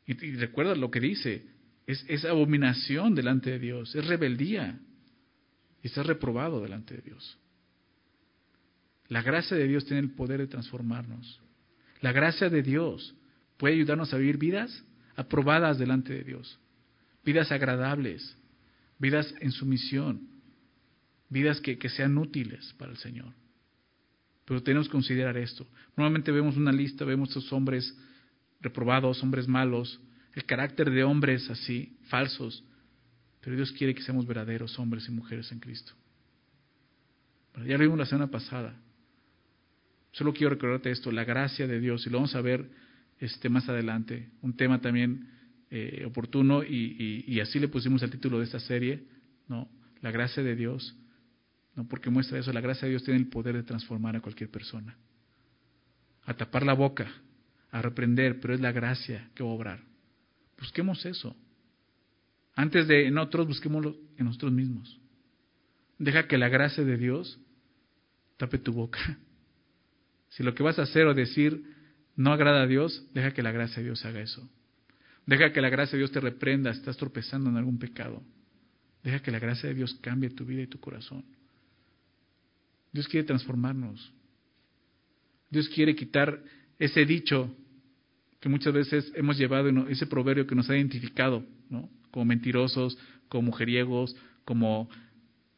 Y, recuerda lo que dice, es, es abominación delante de Dios, es rebeldía. Y estás reprobado delante de Dios. La gracia de Dios tiene el poder de transformarnos. La gracia de Dios puede ayudarnos a vivir vidas aprobadas delante de Dios, vidas agradables, vidas en sumisión, vidas que, sean útiles para el Señor. Pero tenemos que considerar esto. Normalmente vemos una lista, vemos estos hombres reprobados, hombres malos, el carácter de hombres así, falsos. Pero Dios quiere que seamos verdaderos hombres y mujeres en Cristo. ya lo vimos la semana pasada. Solo quiero recordarte esto, la gracia de Dios, y lo vamos a ver este, más adelante, un tema también eh, oportuno, y, así le pusimos el título de esta serie, ¿no? La gracia de Dios no porque muestra eso, la gracia de Dios tiene el poder de transformar a cualquier persona. A tapar la boca, a reprender, pero es la gracia que va a obrar. Busquemos eso. Antes de en otros, busquémoslo en nosotros mismos. Deja que la gracia de Dios tape tu boca. Si lo que vas a hacer o decir no agrada a Dios, deja que la gracia de Dios haga eso. Deja que la gracia de Dios te reprenda estás tropezando en algún pecado. Deja que la gracia de Dios cambie tu vida y tu corazón. Dios quiere transformarnos. Dios quiere quitar ese dicho que muchas veces hemos llevado, ese proverbio que nos ha identificado, como mentirosos, como mujeriegos, como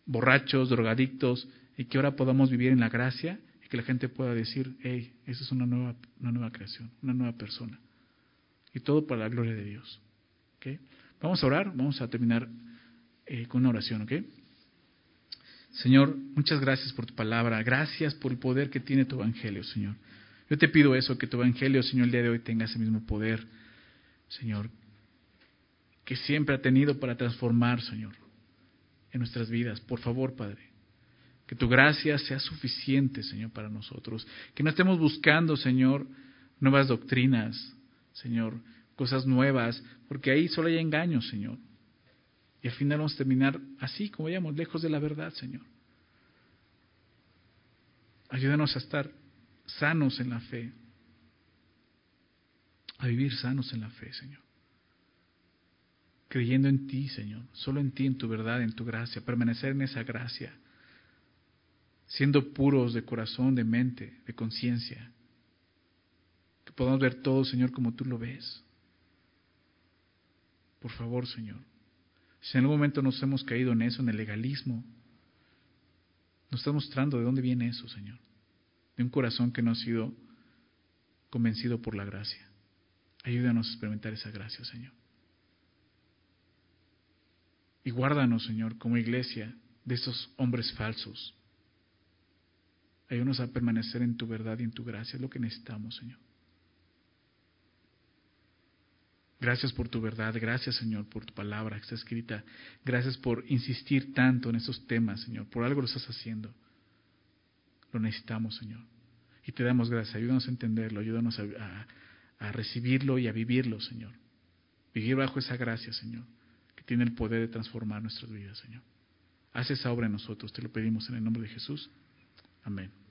borrachos, drogadictos, y que ahora podamos vivir en la gracia y que la gente pueda decir, hey, esa es una nueva, una nueva creación, una nueva persona. Y todo para la gloria de Dios. ¿okay? Vamos a orar, vamos a terminar eh, con una oración, ¿ok? Señor, muchas gracias por tu palabra, gracias por el poder que tiene tu evangelio, Señor. Yo te pido eso, que tu evangelio, Señor, el día de hoy tenga ese mismo poder, Señor, que siempre ha tenido para transformar, Señor, en nuestras vidas. Por favor, Padre, que tu gracia sea suficiente, Señor, para nosotros. Que no estemos buscando, Señor, nuevas doctrinas, Señor, cosas nuevas, porque ahí solo hay engaños, Señor. Y al final vamos a terminar así, como vayamos, lejos de la verdad, Señor. Ayúdanos a estar sanos en la fe, a vivir sanos en la fe, Señor. Creyendo en ti, Señor, solo en ti, en tu verdad, en tu gracia, permanecer en esa gracia, siendo puros de corazón, de mente, de conciencia. Que podamos ver todo, Señor, como tú lo ves. Por favor, Señor. Si en algún momento nos hemos caído en eso, en el legalismo, Nos está mostrando de dónde viene eso, Señor. De un corazón que no ha sido convencido por la gracia. Ayúdanos a experimentar esa gracia, Señor. Y guárdanos, Señor, como iglesia, de esos hombres falsos. Ayúdanos a permanecer en tu verdad y en tu gracia. Es lo que necesitamos, Señor. Gracias por tu verdad, gracias Señor por tu palabra que está escrita. Gracias por insistir tanto en esos temas, Señor. Por algo lo estás haciendo. Lo necesitamos, Señor. Y te damos gracias. Ayúdanos a entenderlo, ayúdanos a, a recibirlo y a vivirlo, Señor. Vivir bajo esa gracia, Señor, que tiene el poder de transformar nuestras vidas, Señor. Haz esa obra en nosotros, te lo pedimos en el nombre de Jesús. Amén.